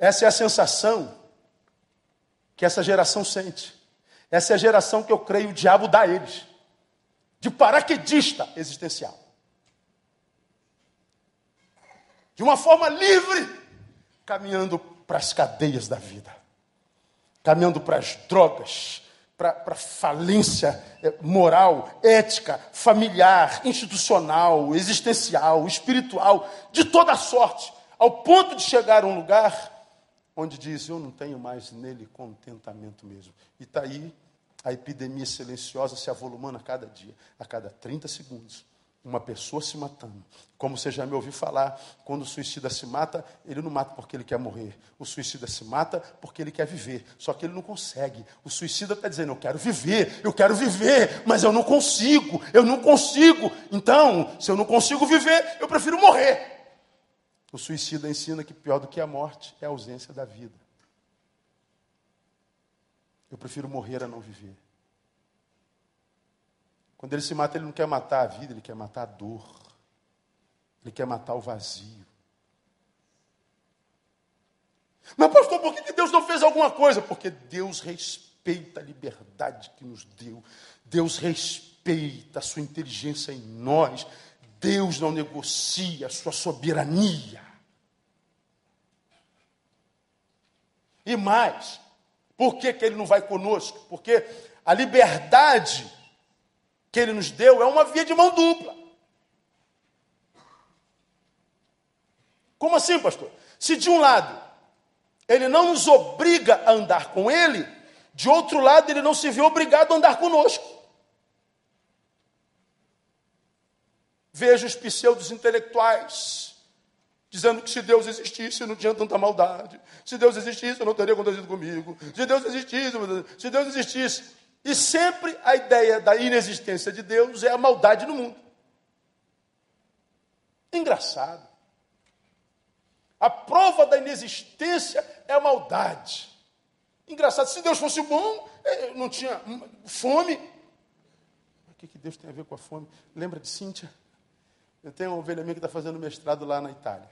Essa é a sensação que essa geração sente. Essa é a geração que eu creio o diabo dá a eles. De paraquedista existencial. De uma forma livre, caminhando para as cadeias da vida. Caminhando para as drogas, para falência é, moral, ética, familiar, institucional, existencial, espiritual, de toda sorte, ao ponto de chegar a um lugar onde diz: Eu não tenho mais nele contentamento mesmo. E está aí a epidemia silenciosa se avolumando a cada dia, a cada 30 segundos. Uma pessoa se matando. Como você já me ouviu falar, quando o suicida se mata, ele não mata porque ele quer morrer. O suicida se mata porque ele quer viver. Só que ele não consegue. O suicida está dizendo: Eu quero viver, eu quero viver, mas eu não consigo, eu não consigo. Então, se eu não consigo viver, eu prefiro morrer. O suicida ensina que pior do que a morte é a ausência da vida. Eu prefiro morrer a não viver. Quando ele se mata, ele não quer matar a vida, ele quer matar a dor. Ele quer matar o vazio. Mas, pastor, por que Deus não fez alguma coisa? Porque Deus respeita a liberdade que nos deu. Deus respeita a sua inteligência em nós. Deus não negocia a sua soberania. E mais, por que, que ele não vai conosco? Porque a liberdade que ele nos deu é uma via de mão dupla. Como assim, pastor? Se de um lado ele não nos obriga a andar com ele, de outro lado ele não se vê obrigado a andar conosco. Vejo os pseudos intelectuais dizendo que se Deus existisse não tinha tanta maldade. Se Deus existisse, não teria acontecido comigo. Se Deus existisse, se Deus existisse. E sempre a ideia da inexistência de Deus é a maldade no mundo. Engraçado. A prova da inexistência é a maldade. Engraçado, se Deus fosse bom, eh, não tinha fome. O que Deus tem a ver com a fome? Lembra de Cíntia? Eu tenho uma ovelha minha que está fazendo mestrado lá na Itália.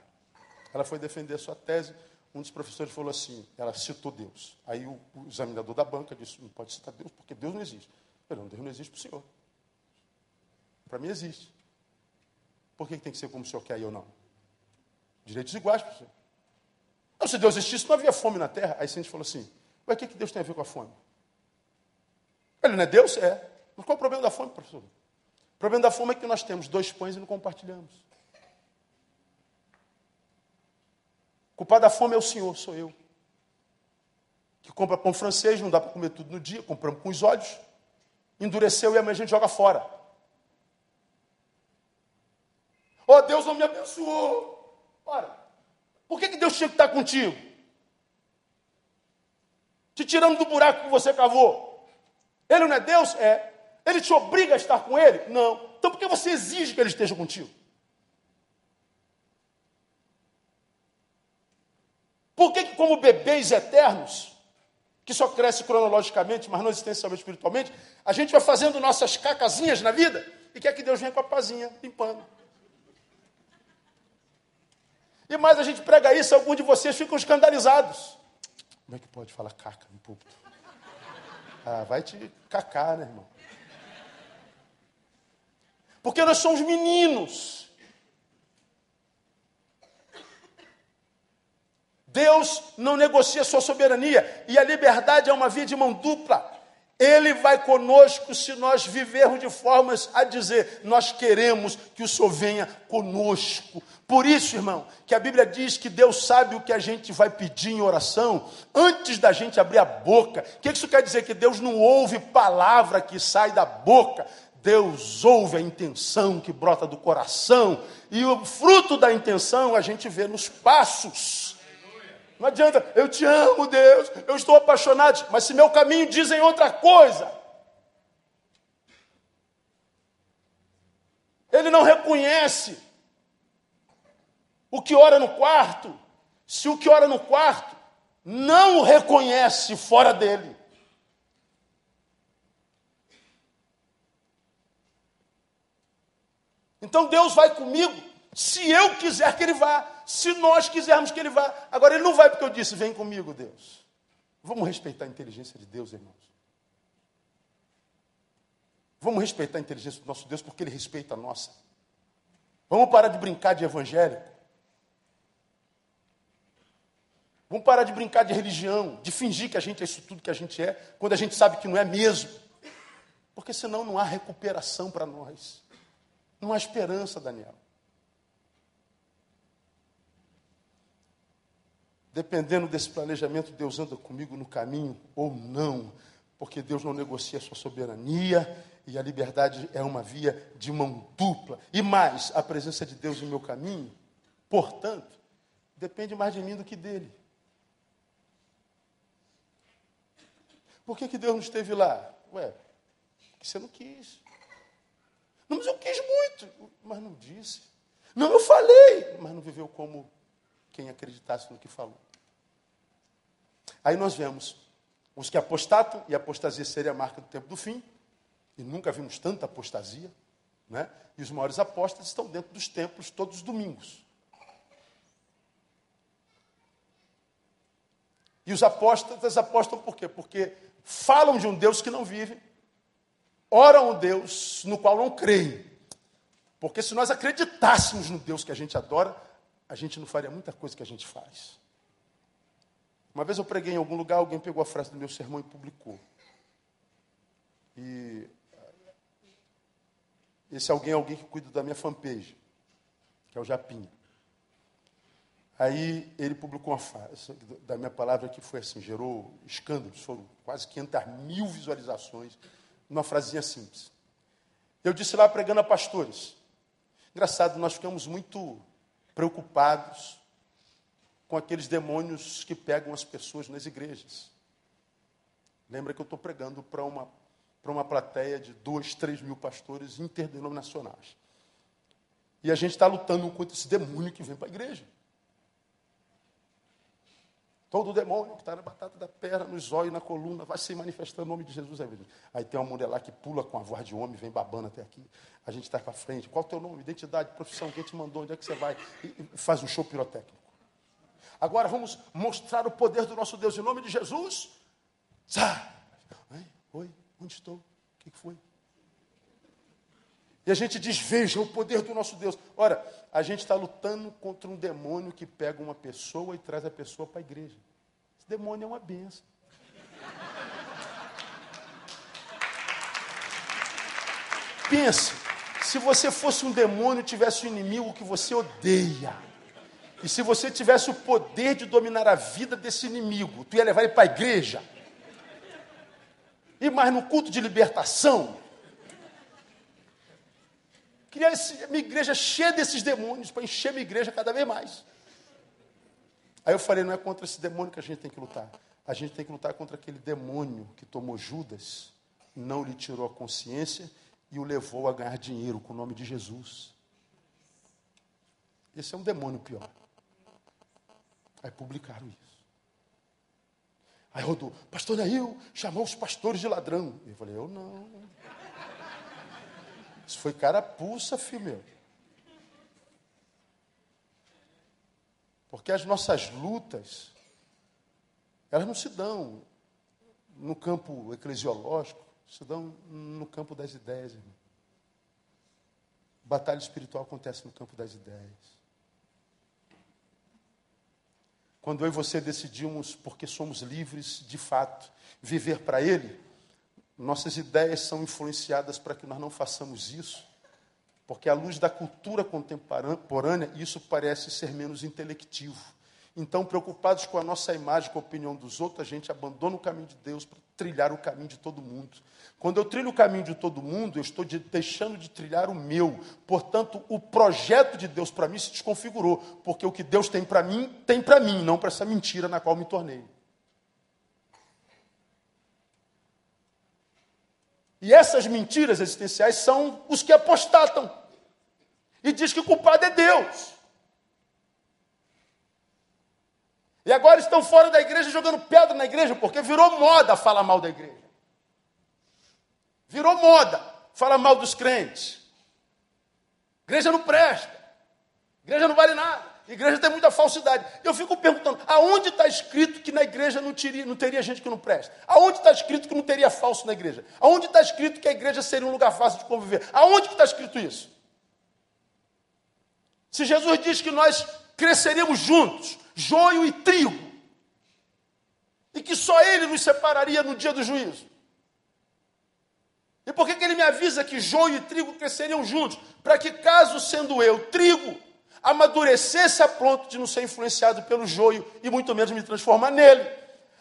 Ela foi defender a sua tese. Um dos professores falou assim: ela citou Deus. Aí o, o examinador da banca disse: não pode citar Deus, porque Deus não existe. Eu falei: não, Deus não existe para o senhor. Para mim existe. Por que tem que ser como o senhor quer e eu não? Direitos iguais para o senhor. Não, se Deus existisse, não havia fome na terra. Aí a gente falou assim: Ué, o que, que Deus tem a ver com a fome? Ele não é Deus? É. Mas qual é o problema da fome, professor? O problema da fome é que nós temos dois pães e não compartilhamos. O culpado da fome é o Senhor, sou eu. Que compra pão francês, não dá para comer tudo no dia, compramos com os olhos. Endureceu e amanhã a gente joga fora. Oh, Deus não me abençoou. Ora, por que, que Deus tinha que estar contigo? Te tirando do buraco que você cavou. Ele não é Deus? É. Ele te obriga a estar com ele? Não. Então por que você exige que ele esteja contigo? Por que, como bebês eternos, que só cresce cronologicamente, mas não existencialmente espiritualmente, a gente vai fazendo nossas cacazinhas na vida e quer que Deus venha com a pazinha, limpando. E mais a gente prega isso, alguns de vocês ficam escandalizados. Como é que pode falar caca no púlpito? Ah, vai te cacar, né, irmão? Porque nós somos meninos. Deus não negocia sua soberania e a liberdade é uma via de mão dupla. Ele vai conosco se nós vivermos de formas a dizer: nós queremos que o Senhor venha conosco. Por isso, irmão, que a Bíblia diz que Deus sabe o que a gente vai pedir em oração antes da gente abrir a boca. O que isso quer dizer? Que Deus não ouve palavra que sai da boca, Deus ouve a intenção que brota do coração, e o fruto da intenção a gente vê nos passos. Não adianta, eu te amo, Deus, eu estou apaixonado, mas se meu caminho dizem outra coisa, ele não reconhece o que ora no quarto, se o que ora no quarto não o reconhece fora dele. Então Deus vai comigo se eu quiser que Ele vá, se nós quisermos que Ele vá. Agora Ele não vai porque eu disse, vem comigo, Deus. Vamos respeitar a inteligência de Deus, irmãos. Vamos respeitar a inteligência do nosso Deus porque Ele respeita a nossa. Vamos parar de brincar de evangélico. Vamos parar de brincar de religião, de fingir que a gente é isso tudo que a gente é, quando a gente sabe que não é mesmo. Porque senão não há recuperação para nós. Não há esperança, Daniel. Dependendo desse planejamento, Deus anda comigo no caminho ou não, porque Deus não negocia sua soberania e a liberdade é uma via de mão dupla. E mais, a presença de Deus no meu caminho, portanto, depende mais de mim do que dele. Por que, que Deus não esteve lá? Ué, porque você não quis. Não, mas eu quis muito, mas não disse. Não, eu falei, mas não viveu como quem acreditasse no que falou. Aí nós vemos os que apostatam, e apostasia seria a marca do tempo do fim, e nunca vimos tanta apostasia, né? e os maiores apóstolos estão dentro dos templos todos os domingos. E os apóstolos apostam por quê? Porque falam de um Deus que não vive, oram um Deus no qual não creem. Porque se nós acreditássemos no Deus que a gente adora, a gente não faria muita coisa que a gente faz. Uma vez eu preguei em algum lugar, alguém pegou a frase do meu sermão e publicou. E esse alguém é alguém que cuida da minha fanpage, que é o Japim. Aí ele publicou uma frase, da minha palavra que foi assim, gerou escândalos, foram quase 500 mil visualizações, numa frasinha simples. Eu disse lá pregando a pastores. Engraçado, nós ficamos muito preocupados com aqueles demônios que pegam as pessoas nas igrejas. Lembra que eu estou pregando para uma, para uma plateia de dois, três mil pastores interdenominacionais. E a gente está lutando contra esse demônio que vem para a igreja. Todo demônio que está na batata da perna, no zóio, na coluna, vai se manifestando no nome de Jesus. Aí tem uma mulher lá que pula com a voz de homem, vem babando até aqui. A gente está para frente. Qual o teu nome, identidade, profissão, quem te mandou, onde é que você vai? E faz um show pirotécnico. Agora vamos mostrar o poder do nosso Deus em nome de Jesus. Oi, onde estou? O que foi? E a gente diz: veja o poder do nosso Deus. Ora, a gente está lutando contra um demônio que pega uma pessoa e traz a pessoa para a igreja. Esse demônio é uma benção. Pense, se você fosse um demônio e tivesse um inimigo que você odeia, e se você tivesse o poder de dominar a vida desse inimigo, tu ia levar ele para a igreja. E mais no culto de libertação, Queria minha igreja cheia desses demônios, para encher minha igreja cada vez mais. Aí eu falei, não é contra esse demônio que a gente tem que lutar. A gente tem que lutar contra aquele demônio que tomou Judas, não lhe tirou a consciência e o levou a ganhar dinheiro com o nome de Jesus. Esse é um demônio pior. Aí publicaram isso. Aí rodou, pastor Neil chamou os pastores de ladrão. Eu falei, eu não. Isso foi carapuça, filho meu. Porque as nossas lutas, elas não se dão no campo eclesiológico, se dão no campo das ideias, irmão. Batalha espiritual acontece no campo das ideias. Quando eu e você decidimos, porque somos livres de fato, viver para Ele, nossas ideias são influenciadas para que nós não façamos isso, porque à luz da cultura contemporânea, isso parece ser menos intelectivo. Então, preocupados com a nossa imagem, com a opinião dos outros, a gente abandona o caminho de Deus para trilhar o caminho de todo mundo. Quando eu trilho o caminho de todo mundo, eu estou de, deixando de trilhar o meu. Portanto, o projeto de Deus para mim se desconfigurou, porque o que Deus tem para mim, tem para mim, não para essa mentira na qual me tornei. E essas mentiras existenciais são os que apostatam. E diz que o culpado é Deus. E agora estão fora da igreja jogando pedra na igreja, porque virou moda falar mal da igreja. Virou moda falar mal dos crentes. Igreja não presta. Igreja não vale nada. Igreja tem muita falsidade. Eu fico perguntando, aonde está escrito que na igreja não teria, não teria gente que não presta? Aonde está escrito que não teria falso na igreja? Aonde está escrito que a igreja seria um lugar fácil de conviver? Aonde está escrito isso? Se Jesus diz que nós cresceríamos juntos, joio e trigo, e que só Ele nos separaria no dia do juízo. E por que, que Ele me avisa que joio e trigo cresceriam juntos? Para que, caso sendo eu trigo, amadurecesse a ponto de não ser influenciado pelo joio e muito menos me transformar nele.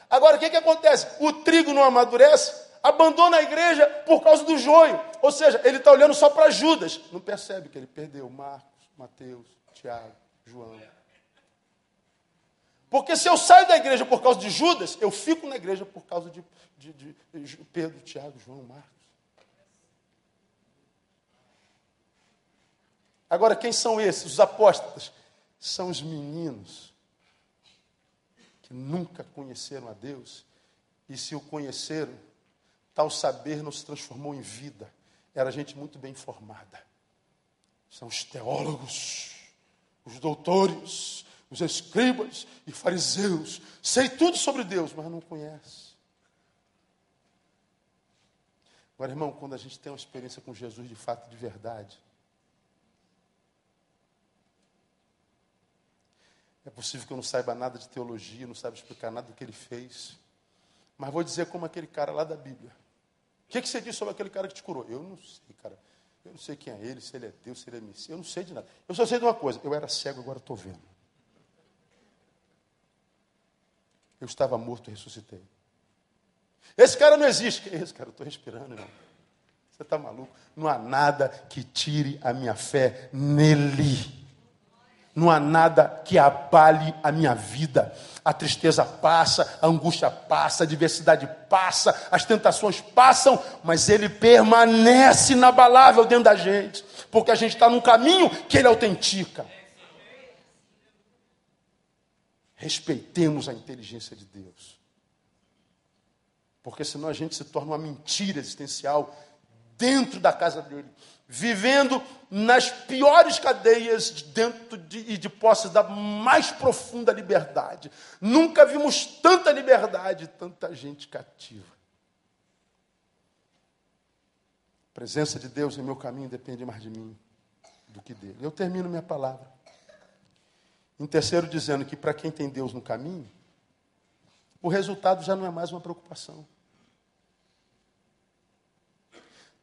Agora, o que, que acontece? O trigo não amadurece, abandona a igreja por causa do joio. Ou seja, ele está olhando só para Judas. Não percebe que ele perdeu Marcos, Mateus, Tiago, João. Porque se eu saio da igreja por causa de Judas, eu fico na igreja por causa de, de, de Pedro, Tiago, João, Marcos. Agora, quem são esses? Os apóstolos. São os meninos que nunca conheceram a Deus e se o conheceram, tal saber não se transformou em vida. Era gente muito bem informada. São os teólogos, os doutores, os escribas e fariseus. Sei tudo sobre Deus, mas não conhece. Agora, irmão, quando a gente tem uma experiência com Jesus de fato, de verdade, É possível que eu não saiba nada de teologia, não saiba explicar nada do que ele fez. Mas vou dizer como aquele cara lá da Bíblia. O que, que você disse sobre aquele cara que te curou? Eu não sei, cara. Eu não sei quem é ele, se ele é Deus, se ele é Messias. Eu não sei de nada. Eu só sei de uma coisa. Eu era cego, agora estou vendo. Eu estava morto e ressuscitei. Esse cara não existe. Que esse cara? Eu estou respirando, irmão. Você está maluco? Não há nada que tire a minha fé nele. Não há nada que abale a minha vida. A tristeza passa, a angústia passa, a adversidade passa, as tentações passam, mas ele permanece inabalável dentro da gente, porque a gente está num caminho que ele autentica. Respeitemos a inteligência de Deus. Porque senão a gente se torna uma mentira existencial dentro da casa dele, vivendo nas piores cadeias dentro de, e de posse da mais profunda liberdade. Nunca vimos tanta liberdade, tanta gente cativa. A presença de Deus em meu caminho depende mais de mim do que dele. Eu termino minha palavra. Em terceiro, dizendo que para quem tem Deus no caminho, o resultado já não é mais uma preocupação.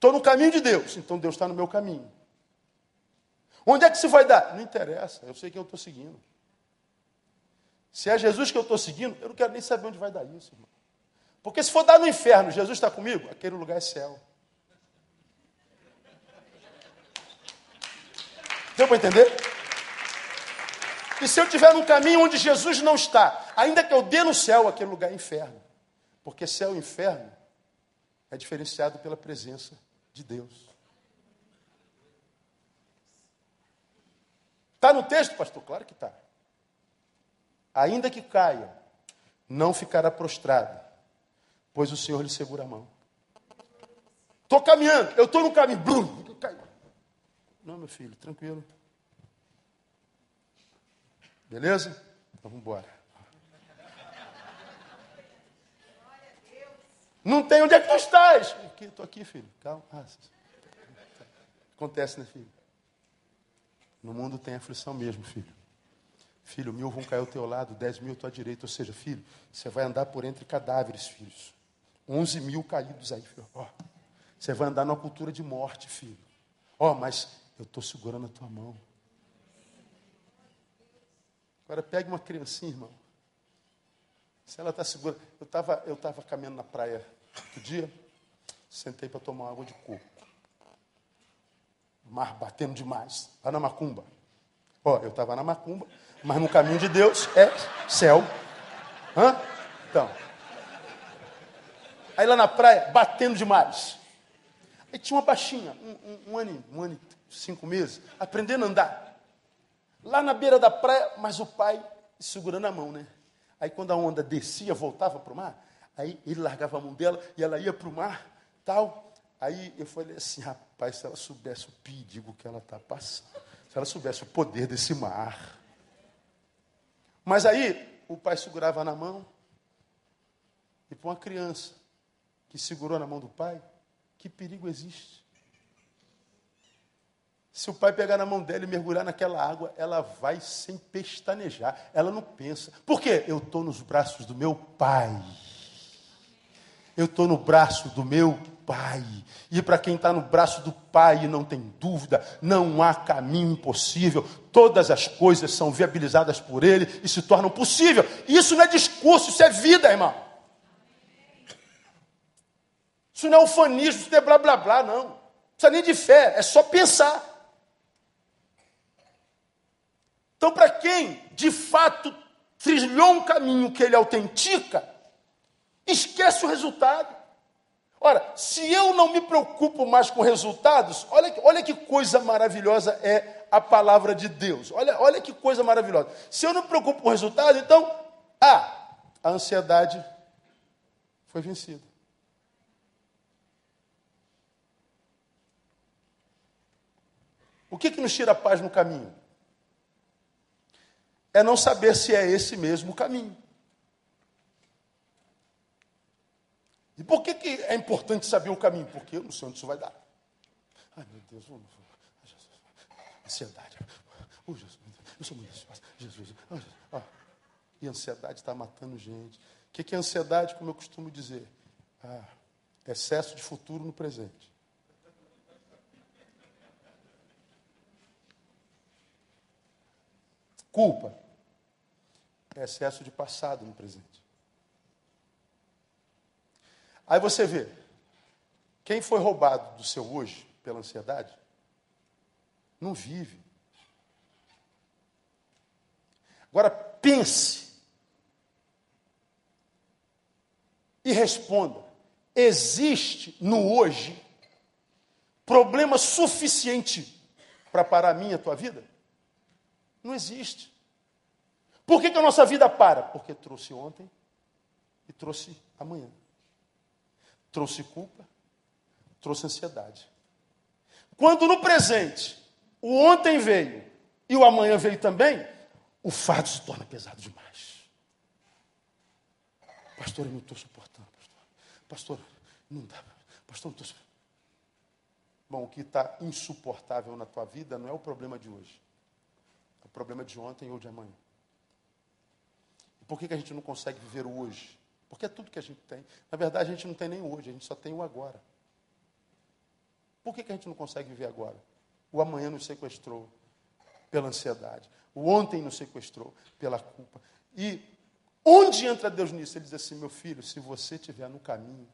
Estou no caminho de Deus, então Deus está no meu caminho. Onde é que se vai dar? Não interessa, eu sei quem eu estou seguindo. Se é Jesus que eu estou seguindo, eu não quero nem saber onde vai dar isso, irmão. Porque se for dar no inferno, Jesus está comigo, aquele lugar é céu. Deu para entender? E se eu estiver num caminho onde Jesus não está, ainda que eu dê no céu, aquele lugar é inferno. Porque céu e inferno é diferenciado pela presença de Deus. Está no texto, pastor? Claro que está. Ainda que caia, não ficará prostrado, pois o Senhor lhe segura a mão. Estou caminhando, eu estou no caminho, brum, Não, meu filho, tranquilo. Beleza? Então vamos embora. Não tem onde é que tu estás? Estou aqui, filho. Calma. Ah, acontece, né, filho? No mundo tem aflição mesmo, filho. Filho, mil vão cair ao teu lado, dez mil à tua direita. Ou seja, filho, você vai andar por entre cadáveres, filhos. Onze mil caídos aí, filho. Ó, você vai andar numa cultura de morte, filho. Ó, mas eu estou segurando a tua mão. Agora pegue uma criancinha, irmão. Se ela está segura. Eu estava eu tava caminhando na praia outro dia, sentei para tomar água de coco. Mar batendo demais. Lá na macumba. Ó, eu estava na macumba, mas no caminho de Deus é céu. Hã? Então. Aí lá na praia, batendo demais. Aí tinha uma baixinha, um, um, um ano, um ano e cinco meses, aprendendo a andar lá na beira da praia, mas o pai segurando a mão, né? Aí quando a onda descia, voltava para o mar, aí ele largava a mão dela e ela ia para o mar, tal. Aí eu falei assim, rapaz, se ela soubesse o perigo que ela está passando, se ela soubesse o poder desse mar. Mas aí o pai segurava na mão, e para uma criança que segurou na mão do pai, que perigo existe? Se o pai pegar na mão dela e mergulhar naquela água, ela vai sem pestanejar. Ela não pensa. Por quê? Eu estou nos braços do meu pai. Eu estou no braço do meu pai. E para quem está no braço do pai, não tem dúvida, não há caminho impossível. Todas as coisas são viabilizadas por ele e se tornam possível. Isso não é discurso, isso é vida, irmão. Isso não é ufanismo, isso não é blá blá blá, não. Não precisa nem de fé, é só pensar. Então, para quem de fato trilhou um caminho que ele autentica, esquece o resultado. Ora, se eu não me preocupo mais com resultados, olha, olha que coisa maravilhosa é a palavra de Deus. Olha, olha que coisa maravilhosa. Se eu não me preocupo com o resultado, então, ah, a ansiedade foi vencida. O que, que nos tira a paz no caminho? é não saber se é esse mesmo caminho. E por que, que é importante saber o caminho? Porque eu não sei onde isso vai dar. Ai, meu Deus, oh, Jesus. ansiedade. Oh, Jesus, eu sou muito ansioso. Jesus, oh, Jesus. Oh. E a ansiedade está matando gente. O que, que é ansiedade, como eu costumo dizer? Ah, excesso de futuro no presente. Culpa é excesso de passado no presente. Aí você vê, quem foi roubado do seu hoje pela ansiedade, não vive. Agora pense e responda: existe no hoje problema suficiente para parar a minha, a tua vida? Não existe. Por que, que a nossa vida para? Porque trouxe ontem e trouxe amanhã. Trouxe culpa, trouxe ansiedade. Quando no presente o ontem veio e o amanhã veio também, o fardo se torna pesado demais. Pastor, eu não estou suportando, pastor. Pastor, não dá. Pastor, não estou. Bom, o que está insuportável na tua vida não é o problema de hoje. É o problema de ontem ou de amanhã. Por que, que a gente não consegue viver o hoje? Porque é tudo que a gente tem. Na verdade, a gente não tem nem hoje, a gente só tem o agora. Por que, que a gente não consegue viver agora? O amanhã nos sequestrou pela ansiedade. O ontem nos sequestrou pela culpa. E onde entra Deus nisso? Ele diz assim: meu filho, se você estiver no caminho,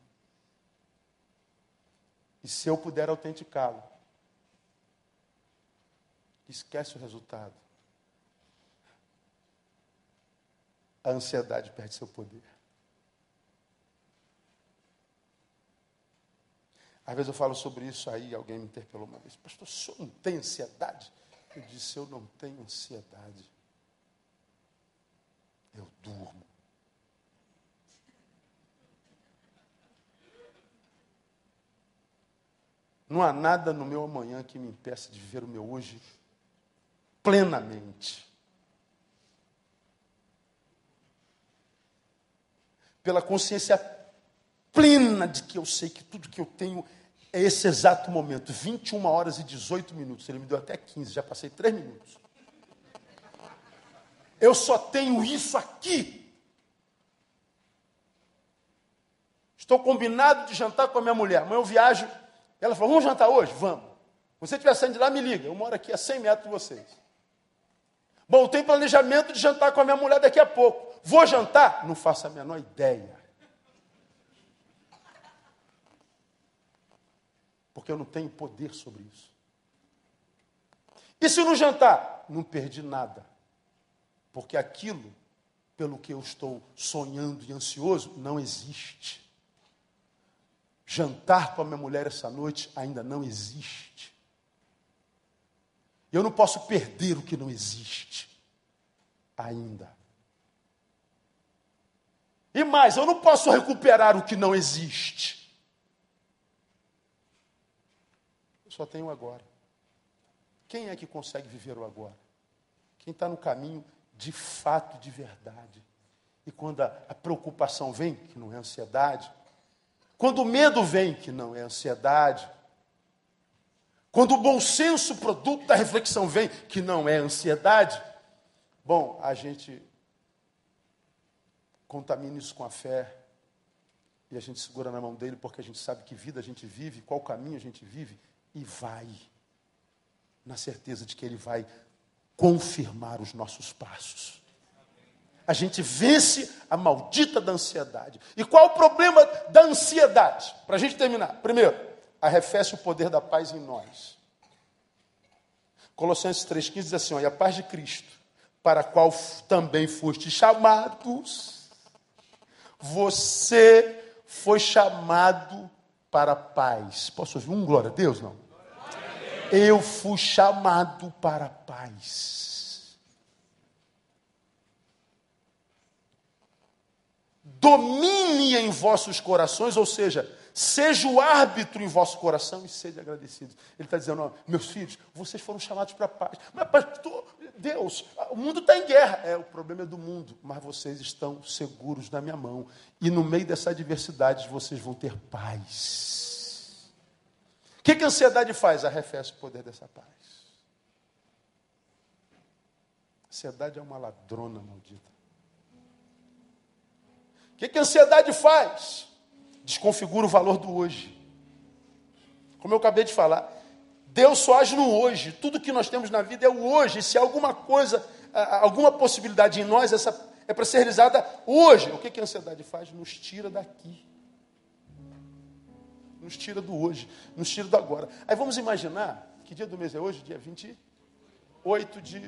e se eu puder autenticá-lo, esquece o resultado. A ansiedade perde seu poder. Às vezes eu falo sobre isso aí, alguém me interpelou uma vez, pastor, o senhor não tem ansiedade? Eu disse, eu não tenho ansiedade. Eu durmo. Não há nada no meu amanhã que me impeça de viver o meu hoje plenamente. Pela consciência plena de que eu sei que tudo que eu tenho é esse exato momento, 21 horas e 18 minutos. Ele me deu até 15, já passei 3 minutos. Eu só tenho isso aqui. Estou combinado de jantar com a minha mulher. Amanhã eu viajo. Ela falou: Vamos jantar hoje? Vamos. Se você estiver saindo de lá, me liga. Eu moro aqui a 100 metros de vocês. Bom, eu tenho planejamento de jantar com a minha mulher daqui a pouco. Vou jantar? Não faço a menor ideia. Porque eu não tenho poder sobre isso. E se no jantar? Não perdi nada, porque aquilo pelo que eu estou sonhando e ansioso não existe. Jantar com a minha mulher essa noite ainda não existe. Eu não posso perder o que não existe ainda. E mais, eu não posso recuperar o que não existe. Só tem o agora. Quem é que consegue viver o agora? Quem está no caminho de fato, de verdade. E quando a, a preocupação vem, que não é ansiedade, quando o medo vem, que não é ansiedade, quando o bom senso, produto da reflexão, vem, que não é ansiedade, bom, a gente contamina isso com a fé e a gente segura na mão dele porque a gente sabe que vida a gente vive, qual caminho a gente vive e vai, na certeza de que Ele vai confirmar os nossos passos. A gente vence a maldita da ansiedade. E qual o problema da ansiedade? Para a gente terminar. Primeiro, arrefece o poder da paz em nós. Colossenses 3,15 diz assim: ó, e a paz de Cristo, para a qual também foste chamados, você foi chamado para a paz. Posso ouvir um glória a Deus? Não. Eu fui chamado para a paz. Domine em vossos corações, ou seja, seja o árbitro em vosso coração e seja agradecido. Ele está dizendo, ó, meus filhos, vocês foram chamados para a paz. Mas, pastor, Deus, o mundo está em guerra. É, o problema é do mundo, mas vocês estão seguros na minha mão. E no meio dessa adversidade, vocês vão ter paz. O que, que a ansiedade faz? Arrefece o poder dessa paz. A ansiedade é uma ladrona maldita. O que, que a ansiedade faz? Desconfigura o valor do hoje. Como eu acabei de falar, Deus só age no hoje. Tudo que nós temos na vida é o hoje. Se alguma coisa, alguma possibilidade em nós, essa é para ser realizada hoje. O que, que a ansiedade faz? Nos tira daqui. nos tira do hoje, nos tira do agora. Aí vamos imaginar, que dia do mês é hoje? Dia 28 de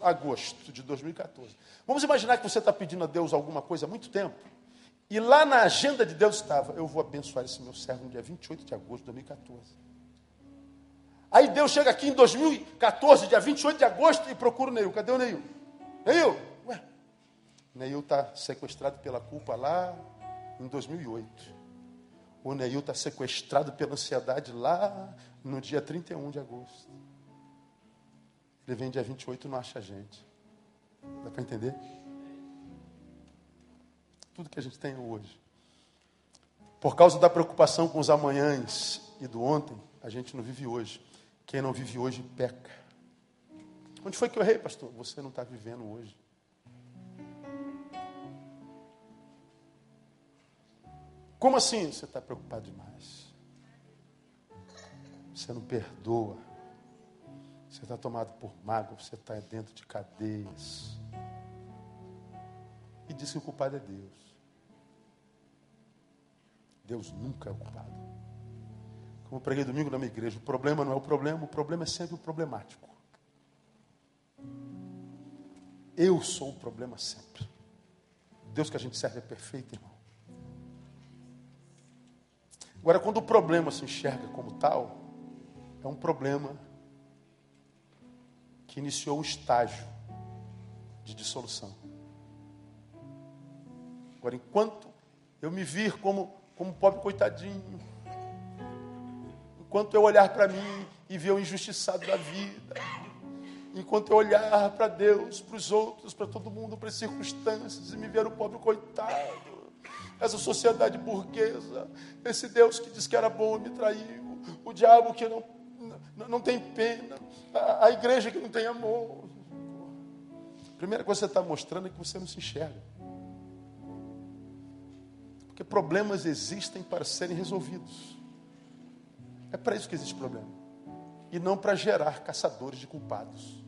agosto de 2014. Vamos imaginar que você está pedindo a Deus alguma coisa há muito tempo. E lá na agenda de Deus estava, eu vou abençoar esse meu servo no dia 28 de agosto de 2014. Aí Deus chega aqui em 2014, dia 28 de agosto, e procura o Neil. Cadê o Neil? Neil! Ué, Neil está sequestrado pela culpa lá em 2008. O Neil está sequestrado pela ansiedade lá no dia 31 de agosto. Ele vem dia 28 e não acha a gente. Dá para entender? Tudo que a gente tem hoje. Por causa da preocupação com os amanhãs e do ontem, a gente não vive hoje. Quem não vive hoje peca. Onde foi que eu errei, pastor? Você não está vivendo hoje. Como assim? Você está preocupado demais. Você não perdoa. Você está tomado por mágoa, você está dentro de cadeias. E diz que o culpado é Deus. Deus nunca é o culpado. Como eu preguei domingo na minha igreja, o problema não é o problema, o problema é sempre o problemático. Eu sou o problema sempre. Deus que a gente serve é perfeito, irmão. Agora, quando o problema se enxerga como tal, é um problema que iniciou um estágio de dissolução. Agora, enquanto eu me vir como, como pobre coitadinho, enquanto eu olhar para mim e ver o injustiçado da vida, enquanto eu olhar para Deus, para os outros, para todo mundo, para as circunstâncias e me ver o pobre coitado, essa sociedade burguesa, esse Deus que diz que era bom me traiu, o diabo que não, não, não tem pena, a, a, igreja que não tem amor. A primeira coisa que você está mostrando é que você não se enxerga. Porque problemas existem para serem resolvidos. É para isso que existe problema. E não para gerar caçadores de culpados.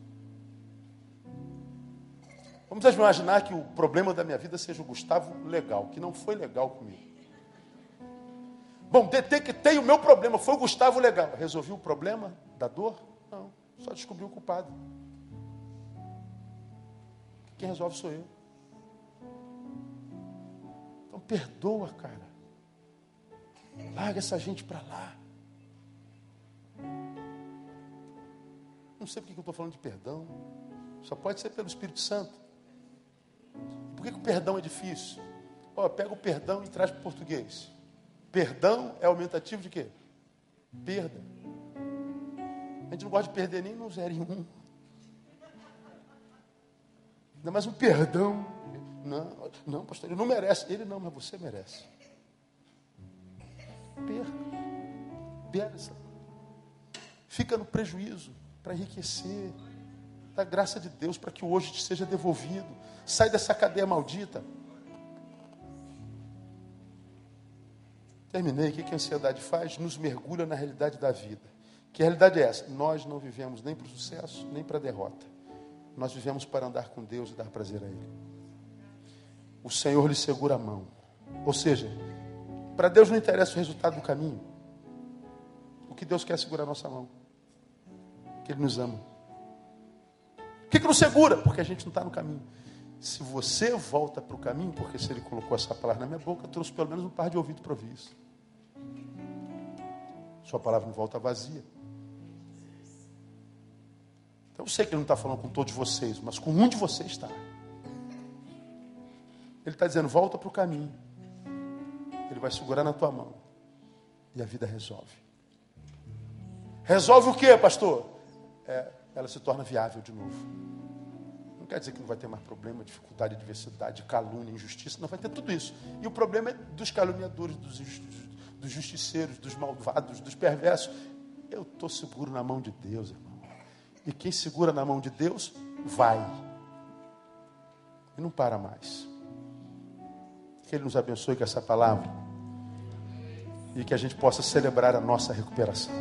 Vamos imaginar que o problema da minha vida seja o Gustavo legal, que não foi legal comigo. Bom, detectei o meu problema, foi o Gustavo legal. Resolvi o problema da dor? Não, só descobri o culpado. Quem resolve sou eu. Então perdoa, cara. Larga essa gente para lá. Não sei porque eu estou falando de perdão. Só pode ser pelo Espírito Santo. Por que, que o perdão é difícil? Ó, pega o perdão e traz para o português. Perdão é aumentativo de quê? Perda. A gente não gosta de perder nem no zero em um. Ainda mais um perdão. Não, não, pastor, ele não merece. Ele não, mas você merece. Perda. Perda. Fica no prejuízo para enriquecer da graça de Deus para que hoje te seja devolvido. Sai dessa cadeia maldita. Terminei. O que a ansiedade faz? Nos mergulha na realidade da vida. Que realidade é essa? Nós não vivemos nem para o sucesso, nem para a derrota. Nós vivemos para andar com Deus e dar prazer a Ele. O Senhor lhe segura a mão. Ou seja, para Deus não interessa o resultado do caminho. O que Deus quer é segurar a nossa mão. Que Ele nos ama que, que não segura? Porque a gente não está no caminho. Se você volta para o caminho, porque se ele colocou essa palavra na minha boca, trouxe pelo menos um par de ouvido para ouvir isso. Sua palavra não volta vazia. Então eu sei que ele não está falando com todos vocês, mas com um de vocês está. Ele está dizendo: volta para o caminho. Ele vai segurar na tua mão. E a vida resolve. Resolve o que, pastor? É, ela se torna viável de novo. Não quer dizer que não vai ter mais problema, dificuldade, adversidade, calúnia, injustiça, não vai ter tudo isso. E o problema é dos caluniadores, dos, dos justiceiros, dos malvados, dos perversos. Eu estou seguro na mão de Deus, irmão. E quem segura na mão de Deus, vai. E não para mais. Que Ele nos abençoe com essa palavra. E que a gente possa celebrar a nossa recuperação.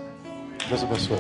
Deus abençoe.